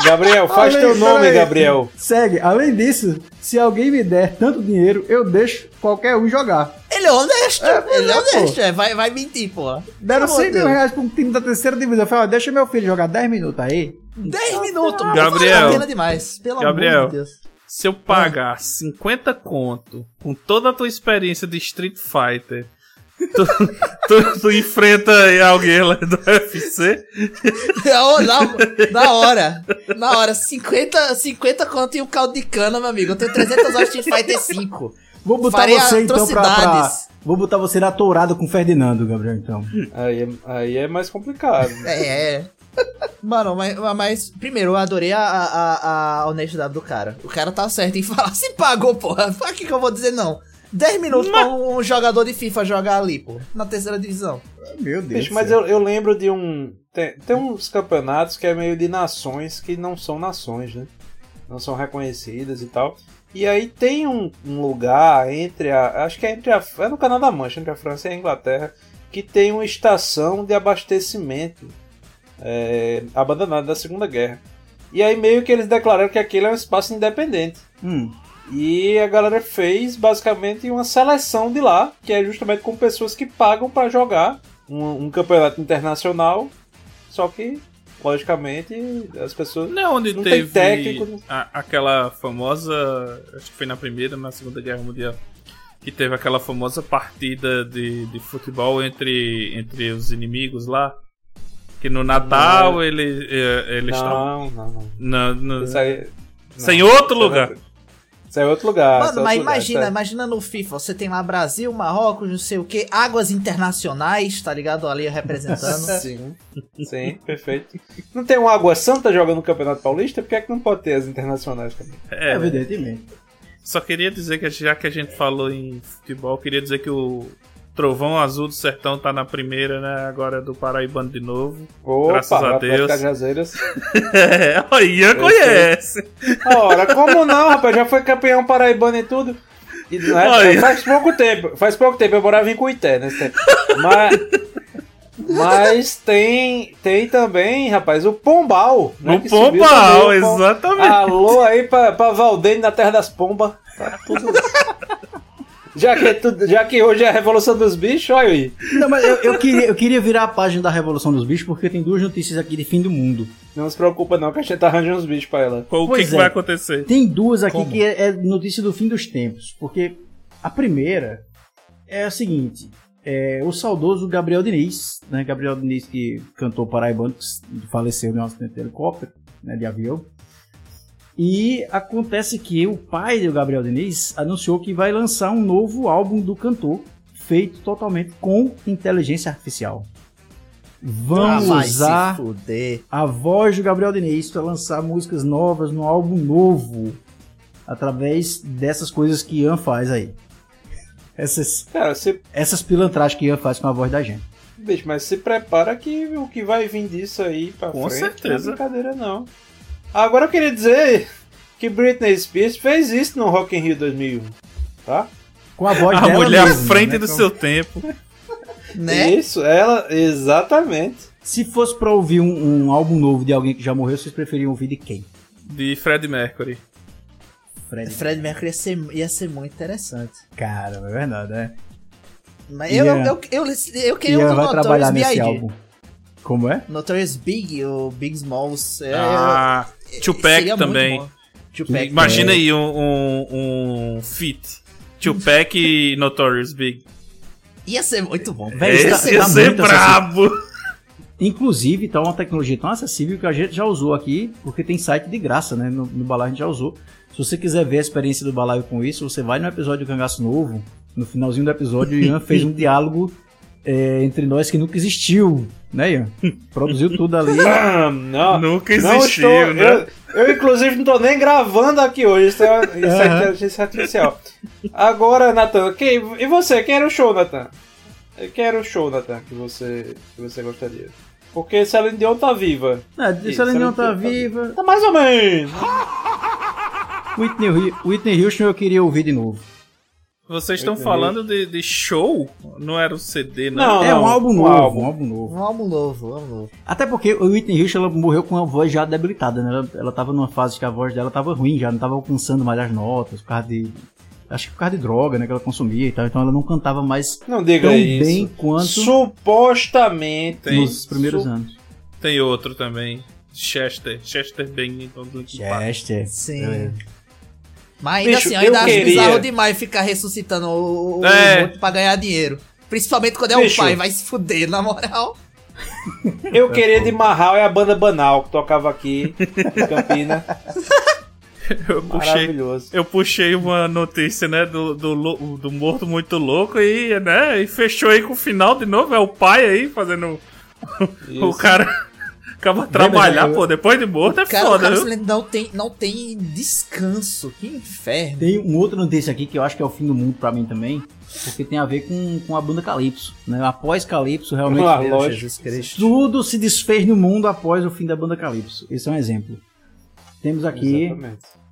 Gabriel, faz Além- teu nome, peraí. Gabriel. Segue. Além disso, se alguém me der tanto dinheiro, eu deixo qualquer um jogar. Ele é honesto, É, ele é é, honesto, é, vai, vai mentir, pô. Deram amor 100 de mil reais pra um time da terceira divisão. Eu falei, ó, deixa meu filho jogar 10 minutos aí. 10 minutos, mano. Gabriel. Vale pena demais. Pelo Gabriel. amor de Deus. Se eu pagar 50 conto com toda a tua experiência de Street Fighter, tu, tu, tu enfrenta alguém lá do UFC? Na, [LAUGHS] na, na hora. Na hora. 50, 50 conto e um caldo de cana, meu amigo. Eu tenho 300 horas de Fighter 5. Vou botar Farei você então pra, pra-. Vou botar você na tourada com o Ferdinando, Gabriel, então. Aí é, aí é mais complicado. É, é. Mano, mas, mas primeiro, eu adorei a, a, a honestidade do cara. O cara tá certo em falar, [LAUGHS] se pagou, porra. Pra que que eu vou dizer não? 10 minutos pra um jogador de FIFA jogar ali, pô. Na terceira divisão. Meu Deus. Bicho, mas eu, eu lembro de um. Tem, tem uns campeonatos que é meio de nações que não são nações, né? Não são reconhecidas e tal. E aí tem um, um lugar entre a. Acho que é entre a. É no canal da Mancha, entre a França e a Inglaterra, que tem uma estação de abastecimento é, abandonada da Segunda Guerra. E aí meio que eles declararam que aquilo é um espaço independente. Hum. E a galera fez basicamente uma seleção de lá, que é justamente com pessoas que pagam pra jogar um, um campeonato internacional. Só que, logicamente, as pessoas. Não, onde não teve tem técnico. não- a- aquela famosa. Acho que foi na primeira na segunda guerra mundial. Que teve aquela famosa partida de, de futebol entre, entre os inimigos lá. Que no Natal Não. ele, eh, eles estavam. Não, não, não. Na, no, Isso aí. É não, outro isso é lugar. É outro lugar. Mano, é mas lugar, imagina, isso é- imagina no FIFA, você tem lá Brasil, Marrocos, não sei o que, águas internacionais, tá ligado? Ali representando. [LAUGHS] Sim, sim, perfeito. Não tem um Água Santa jogando no Campeonato Paulista? Por que, é que não pode ter as internacionais também? É, Evidentemente. Só queria dizer que já que a gente falou em futebol, queria dizer que o Trovão Azul do Sertão tá na primeira, né? Agora é do Paraibano de novo. Opa, graças a Deus. Cajazeiras. [LAUGHS] é, o Ian Perfeito. conhece. Ora, como não, rapaz? Já foi campeão paraibano e tudo. E, é- Olha. faz pouco tempo. Faz pouco tempo. Eu morava em Cuité nesse tempo. Mas, mas tem, tem também, rapaz, o Pombal. né, O Pombal, também, o Pom- exatamente. Alô aí pra, pra Valdene na Terra das Pombas. Tá tudo... já, que é tudo- já que hoje é a Revolução dos Bichos, olha aí. Não, mas eu, eu queria, eu queria virar a página da Revolução dos Bichos porque tem duas notícias aqui de fim do mundo. Não se preocupa não, que a gente arranja uns bichos pra ela. O que, Pois que é. vai acontecer? Tem duas aqui Como? que é, é notícia do fim dos tempos. Porque a primeira é a seguinte: é, o saudoso Gabriel Diniz, né? Gabriel Diniz que cantou Paraibano, que faleceu em um acidente de helicóptero, né, de avião. E acontece que o pai do Gabriel Diniz anunciou que vai lançar um novo álbum do cantor, feito totalmente com inteligência artificial. Vão Ah, usar a voz do Gabriel Diniz para lançar músicas novas no álbum novo através dessas coisas que Ian faz aí. Essas, Cara, se, essas pilantragens que Ian faz com a voz da gente. bicho, mas se prepara que o que vai vir disso aí pra Com frente certeza. não é brincadeira não. Agora eu queria dizer que Britney Spears fez isso no Rock in Rio 2001, tá? Com a voz A dela mulher à mesma, frente né? do seu tempo. [LAUGHS] Né? Isso, ela, exatamente. Se fosse pra ouvir um, um álbum novo de alguém que já morreu, vocês preferiam ouvir de quem? De Fred Mercury. Fred. Fred Mercury ia ser, ia ser muito interessante. Cara, é verdade, né? Mas eu, eu, eu, eu, eu queria um do vai trabalhar Notorious nesse B.I.G. álbum. Como é? Notorious Big, o Big Smalls. É, Ah, Tupac seria muito também. Tupac. Imagina aí um, um, um feat. Tupac e Notorious Big. Ia ser muito bom. Véi, isso tá- Esse ia tá ser acessível. brabo. Inclusive, tá uma tecnologia tão acessível que a gente já usou aqui, porque tem site de graça, né? No, no Balaio a gente já usou. Se você quiser ver a experiência do Balaio com isso, você vai no episódio do Cangaço Novo. No finalzinho do episódio, o Ian fez um diálogo é, entre nós que nunca existiu, né, Ian? [LAUGHS] Produziu tudo ali. [LAUGHS] Ah, não, Nunca não existiu, estou, né? Eu, eu, inclusive, não tô nem gravando aqui hoje. Isso é, isso é inteligência artificial. Agora, Nathan, quem, e você? Quem era o show, Nathan? Quem era o show, Nathan, que você, que você gostaria? Porque Celine Dion tá viva. Ah, Ih, Celine Dion tá Dion viva. Tá mais ou menos. Whitney, Whitney Houston eu queria ouvir de novo. Vocês estão falando de, de show? Não era o CD, não? Não, é um álbum um novo, álbum. um álbum novo. Um álbum novo, um álbum novo. Até porque o Whitney Houston ela morreu com a voz já debilitada, né? Ela, ela tava numa fase que a voz dela tava ruim, já não tava alcançando mais as notas, por causa de. Acho que por causa de droga, né? Que ela consumia e tal. Então ela não cantava mais Não diga tão isso. bem quanto Supostamente. Tem- nos primeiros Su- anos. Tem outro também. Chester. Chester Bennington. Chester. Sim. É. Mas ainda Bicho, assim, eu ainda eu acho queria- bizarro demais ficar ressuscitando o, o É. morto pra ganhar dinheiro. Principalmente quando é o Bicho. pai, vai se fuder, na moral. Eu queria de Marral é a banda Banal que tocava aqui em Campina. [LAUGHS] Eu puxei, Maravilhoso. eu puxei uma notícia, né, do, do, do morto muito louco e, né, e fechou aí com o final de novo. É o pai aí fazendo o Isso. cara acaba trabalhar, eu- pô, depois de morto é Cara, o foda, cara viu? não tem, não tem descanso. Que inferno. Tem um outro notícia aqui que eu acho que é o fim do mundo pra mim também, porque tem a ver com, com a banda Calypso, né? Após Calypso, realmente Ah, Meu lógico. Jesus Cristo. tudo se desfez no mundo após o fim da banda Calypso. Esse é um exemplo. Temos aqui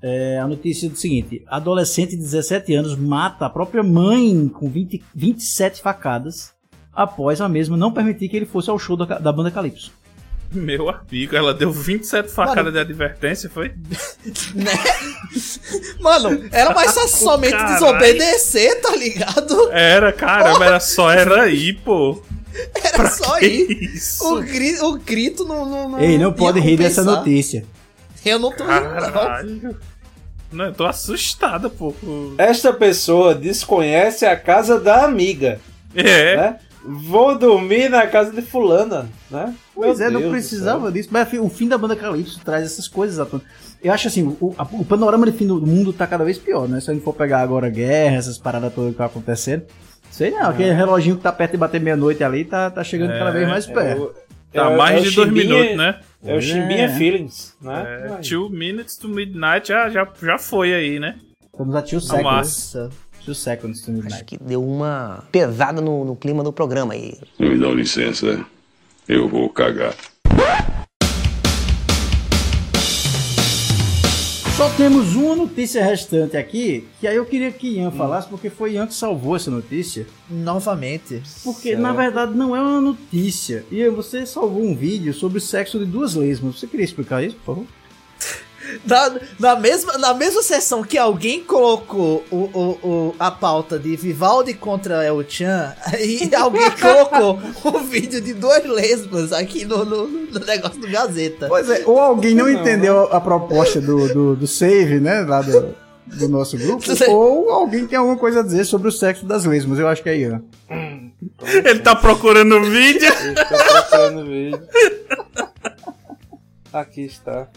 é, a notícia do seguinte: adolescente de 17 anos mata a própria mãe com 20, 27 facadas após a mesma não permitir que ele fosse ao show da, da banda Calypso. [LAUGHS] Meu amigo, ela deu 27 facadas de advertência, foi? [LAUGHS] Né? Mano, era mais só [LAUGHS] somente Caralho. desobedecer, tá ligado? Era, caramba, era só, era aí, pô. Era só Que ir. isso? O, gri, o grito não. não, não Ei, não pode rir dessa notícia. Eu não tô rindo, não. Caralho. Não, eu tô assustada, pô. Esta pessoa desconhece a casa da amiga. É. Né? Vou dormir na casa de fulana, né? Pois Meu é, não Deus do precisava disso. Mas enfim, o fim da banda Calypso traz essas coisas à tona. Eu acho assim, o, a- o panorama de fim do mundo tá cada vez pior, né? Se a gente for pegar agora guerra, essas paradas todas que estão acontecendo. Sei não, aquele reloginho que tá perto de bater meia-noite ali tá, tá chegando cada vez mais perto. Tá É o- mais é de dois minutos, né? É o Chimbinha Feelings, né? É, two minutes to midnight já, já, já foi aí, né? Estamos a Two Ao Máximo. Two Seconds to Midnight. que deu uma pesada no, no clima do programa aí. Me dá licença, eu vou cagar. Só temos uma notícia restante aqui, que aí eu queria que Ian falasse, porque foi Ian que salvou essa notícia. Novamente. Porque, na verdade, não é uma notícia. Ian, você salvou um vídeo sobre o sexo de duas lesmas. Você queria explicar isso, por favor? Na, na, mesma, na mesma sessão que alguém colocou o, o, o- a pauta de Vivaldi contra El Chan, aí [LAUGHS] alguém colocou um vídeo de duas lesmas aqui no, no, no negócio do Gazeta. Pois é, ou alguém não, entendeu a proposta do, do, do save, né, lá do, do nosso grupo, [LAUGHS] ou alguém tem alguma coisa a dizer sobre o sexo das lesmas. Eu acho que é Ian. Ele tá procurando o vídeo. Estou procurando o vídeo. Aqui está.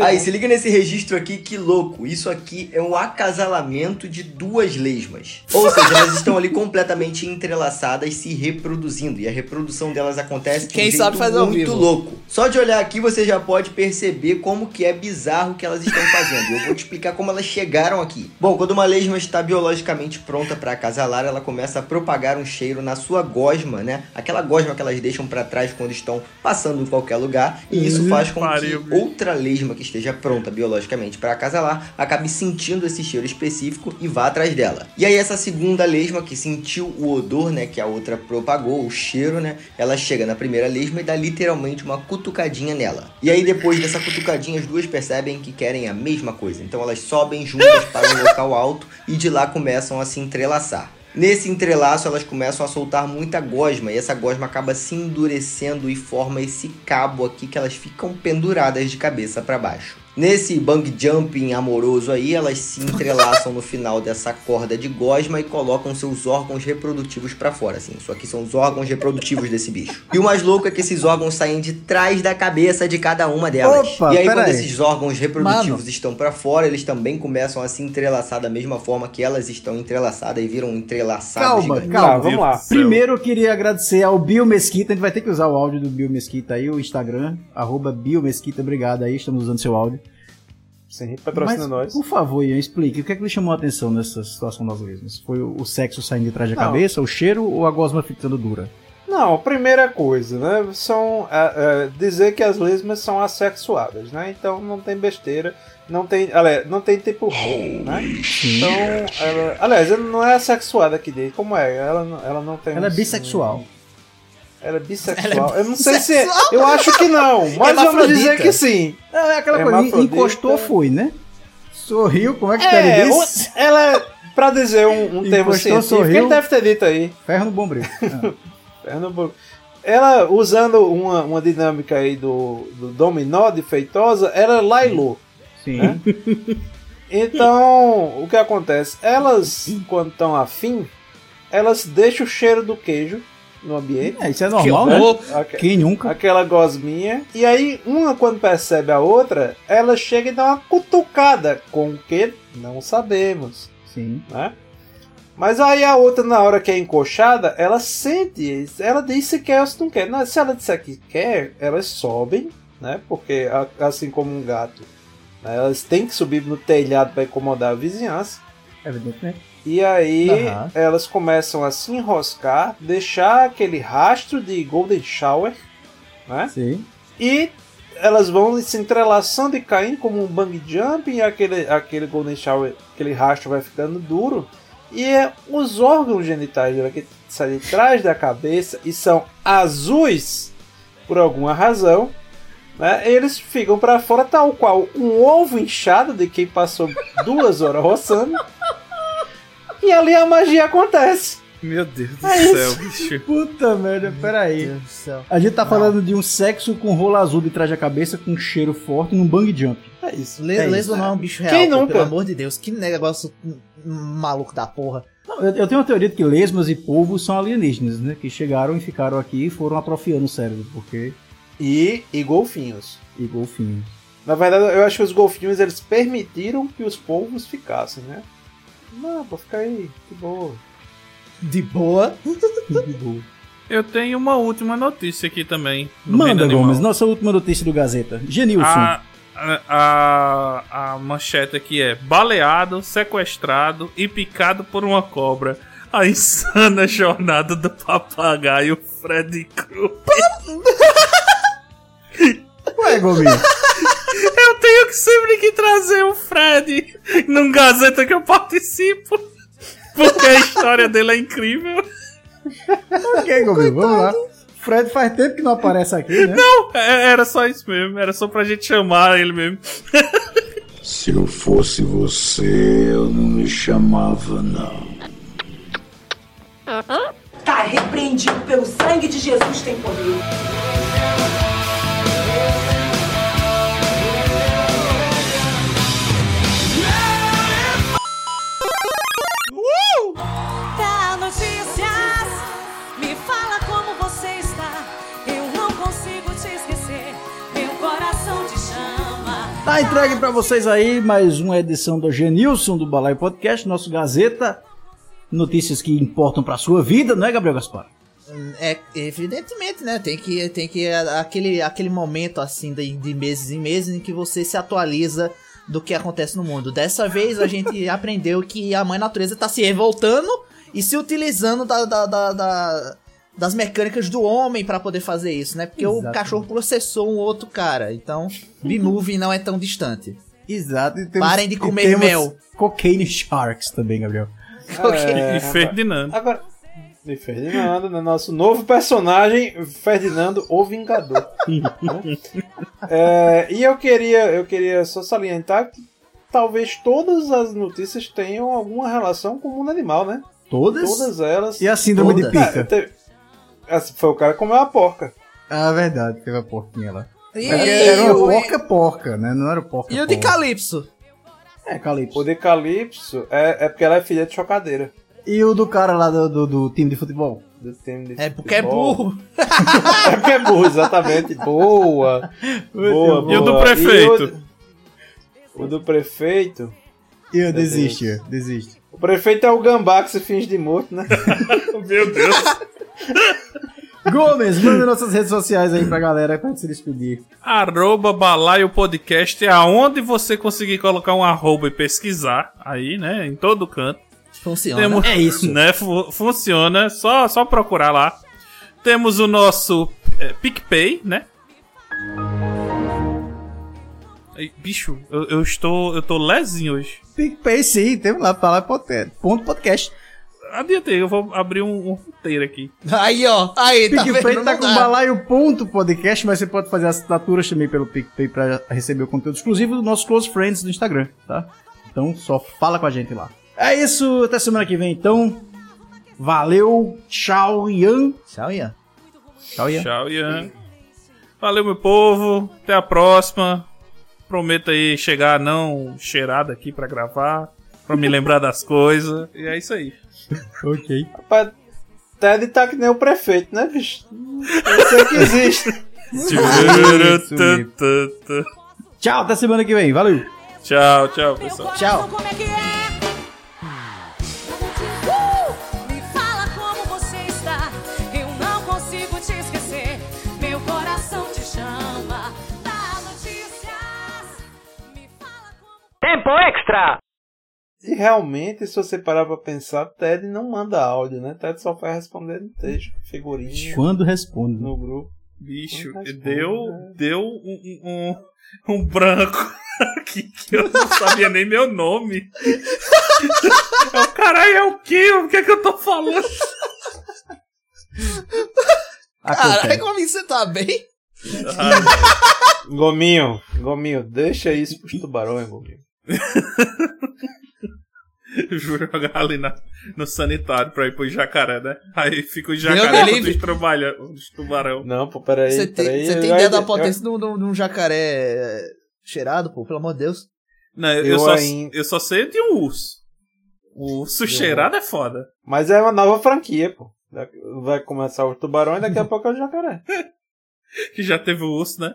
Aí, se liga nesse registro aqui, que louco. Isso aqui é um acasalamento de duas lesmas. Ou seja, elas estão ali completamente entrelaçadas, se reproduzindo. E a reprodução delas acontece de um Quem jeito sabe faz ao muito vivo. louco. Só de olhar aqui, você já pode perceber como que é bizarro o que elas estão fazendo. Eu vou te explicar como elas chegaram aqui. Bom, quando uma lesma está biologicamente pronta para acasalar, ela começa a propagar um cheiro na sua gosma, né? Aquela gosma que elas deixam para trás quando estão passando em qualquer lugar. E isso faz com que outra lesma que esteja pronta biologicamente para acasalar acabe sentindo esse cheiro específico e vá atrás dela. E aí essa segunda lesma que sentiu o odor, né, que a outra propagou, o cheiro, né, ela chega na primeira lesma e dá literalmente uma cutucadinha nela. E aí depois dessa cutucadinha as duas percebem que querem a mesma coisa. Então elas sobem juntas para um local alto e de lá começam a se entrelaçar. Nesse entrelaço, elas começam a soltar muita gosma e essa gosma acaba se endurecendo e forma esse cabo aqui que elas ficam penduradas de cabeça para baixo. Nesse bang jumping amoroso aí, elas se entrelaçam no final dessa corda de gosma e colocam seus órgãos reprodutivos para fora, assim. Isso aqui são os órgãos reprodutivos desse bicho. E o mais louco é que esses órgãos saem de trás da cabeça de cada uma delas. Opa, e aí quando aí. esses órgãos reprodutivos Mano. estão para fora, eles também começam a se entrelaçar da mesma forma que elas estão entrelaçadas e viram um entrelaçado Calma, gigante. calma. Primeiro eu queria agradecer ao Bill Mesquita. A gente vai ter que usar o áudio do Bill Mesquita aí, o Instagram, arroba Bill Mesquita. Obrigado aí, estamos usando seu áudio. Sem patrocina Mas, nós. Por favor, Ian, explique. O que é que lhe chamou a atenção nessa situação das lesmas? Foi o, sexo saindo de trás da cabeça, o cheiro ou a gosma ficando dura? Não, Não, primeira coisa, né? São é, é, dizer que as lesmas são assexuadas, né? Então não tem besteira, não tem, aliás, não tem tipo roubo, né? Então, ela, aliás, ela não é assexuada que diz, como é? Ela, não- ela não tem. Ela é um- bissexual. Ela é bissexual. É eu não sei se. bissexual? Eu acho que não, mas vamos dizer que sim. Não, é aquela coisa, encostou, foi, né? Sorriu, como é que É, ele disse? ela, pra dizer um, um termo científico, sorriu. ele deve ter dito aí. Ferro no bombril. [LAUGHS] Pernambuco. Ela, usando uma, uma dinâmica aí do, do dominó de feitosa, ela é Lailô. Sim. Então, o que acontece? Elas, quando estão afim, elas deixam o cheiro do queijo no ambiente. É, isso é normal, né? Aque- Quem nunca? Aquela gosminha. E aí, uma quando percebe a outra, ela chega e dá uma cutucada. Com o que? Não sabemos. Sim. Né? Mas aí a outra, na hora que é encoxada, ela sente. Ela diz se quer ou se não quer. Não, Se ela disser que quer, elas sobem, né? Porque assim como um gato, né, elas têm que subir no telhado para incomodar a vizinhança. Evidentemente. E aí Aham. elas começam a se enroscar, deixar aquele rastro de Golden Shower, né? Sim. E elas vão se entrelaçando e caindo como um bang jump e aquele, aquele Golden Shower, aquele rastro vai ficando duro. E é os órgãos genitais dela que saem de trás da cabeça e são azuis por alguma razão. Né? Eles ficam para fora tal qual um ovo inchado de quem passou duas horas roçando. E ali a magia acontece. Meu Deus do É céu, isso. bicho. Puta merda, peraí. A gente tá falando de um sexo com rolo azul de trás da cabeça, com cheiro forte num bang jump. É isso. Le É não é um bicho real, Quem pô, nunca? pelo amor de Deus. Que negócio maluco da porra. Não, Eu, eu tenho uma teoria de que lesmas e polvos são alienígenas, né? Que chegaram e ficaram aqui e foram atrofiando o cérebro, porque... E, e golfinhos. E golfinhos. Na verdade, eu acho que os golfinhos eles permitiram que os povos ficassem, né? Não, pra ficar aí, de boa. De boa? De boa. Eu tenho uma última notícia aqui também. no Manda. Gomes, nossa última notícia do Gazeta. Genilson. A, a, a, a manchete aqui é baleado, sequestrado e picado por uma cobra. A insana jornada do papagaio Freddy Krueger. Ué, Gomes. [LAUGHS] Que sempre que trazer o Fred num Gazeta que eu participo. Porque a história dele é incrível. ok, Gomes, vamos lá. Fred faz tempo que não aparece aqui, né? Não, é- era só isso mesmo. Era só pra gente chamar ele mesmo. Se eu fosse você, eu não me chamava, não. Tá repreendido pelo sangue de Jesus tem poder. Tá entregue pra vocês aí mais uma edição do Genilson do Balai Podcast, nosso Gazeta. Notícias que importam pra sua vida, não é, Gabriel Gaspar? É, evidentemente, né? Tem que, tem que aquele, aquele momento assim de, de meses em meses em que você se atualiza do que acontece no mundo. Dessa vez a gente [LAUGHS] aprendeu que a mãe natureza tá se revoltando e se utilizando da, da- da- da- das mecânicas do homem pra poder fazer isso, né? Porque o Exatamente. cachorro processou um outro cara. Então, B-Movie não é tão distante. Exato. e Parem de comer temos mel. Cocaine Sharks também, Gabriel. É, e Ferdinando. Agora, e Ferdinando, né? Nosso novo personagem, Ferdinando, o Vingador. [LAUGHS] É, e eu queria, eu queria só salientar que talvez todas as notícias tenham alguma relação com o mundo animal, né? Todas? Todas elas. E a síndrome de Todas. pica? É, teve- essa- foi o cara que comeu a porca. Ah, verdade, teve a porquinha lá. E- porque era uma e- porca porca, né? Não era porca E o de. Calypso? É, Calypso. O de Calypso é, é porque ela é filha de chocadeira. E o do cara lá do, do, do time de futebol? Do time de É porque é burro. [LAUGHS] É porque é burro, exatamente. Boa. boa, boa. E o do prefeito? O, o do prefeito. Eu desisto, desisto. O prefeito é o gambá que se finge de morto, né? [LAUGHS] Meu Deus. [LAUGHS] Gomes, manda nossas redes sociais aí pra galera pra se despedir. Arroba Balaio Podcast é aonde você conseguir colocar um arroba e pesquisar aí, né? Em todo canto. Funciona. É isso. [LAUGHS] Né, fu- funciona, só, só procurar lá. Temos o nosso é, PicPay, né? Bicho, eu, eu estou eu tô lesinho hoje. PicPay sim, temos lá falar ponto podcast. Adiantei, eu vou abrir um, roteiro aqui. Aí, ó. Aí, tá PicPay vendo? tá com balaio ponto podcast, mas você pode fazer assinaturas também pelo PicPay pra receber o conteúdo exclusivo dos nossos close friends do Instagram, tá? Então só fala com a gente lá. É isso, até semana que vem então. Valeu, tchau, Ian. Tchau, Ian. Tchau, Ian. Tchau, Ian. Valeu, meu povo. Até a próxima. Prometo aí chegar não cheirado aqui pra gravar. Pra me lembrar das coisas. E é isso aí. [LAUGHS] ok. Rapaz, Ted tá que nem o prefeito, né, bicho? Eu sei que existe. [LAUGHS] Tchau, até semana que vem. Valeu. Tchau, tchau, pessoal. Tchau. Como é que é? Uh! Me fala como você está. Eu não consigo te esquecer. Meu coração te chama. Dá notícias. Tempo extra! E realmente, se você parar pra pensar, Ted não manda áudio, né? Ted só vai responder no texto, figurinha. Quando responde. No grupo. Bicho, responde, deu, né? deu um, um, um branco [LAUGHS] aqui que eu não sabia nem meu nome. O caralho, é o quê? O que é que eu tô falando? Caralho, como você tá bem? Gominho, Gominho, deixa isso pros tubarões, Gominho. [LAUGHS] [LAUGHS] Jogar ali na, no sanitário pra ir pro jacaré, né? Aí fica o jacaré livre. os, trabalha, os tubarão. Não, pô, peraí. Você tem, peraí, você tem eu- ideia da eu- potência de um- de jacaré cheirado, pô? Pelo amor de Deus. Não, eu, Eu só, ainda- eu só sei de um urso. O urso cheirado é foda. Mas é uma nova franquia, pô. Vai começar o tubarão e daqui a [LAUGHS] pouco é o jacaré. Que já teve o urso, né?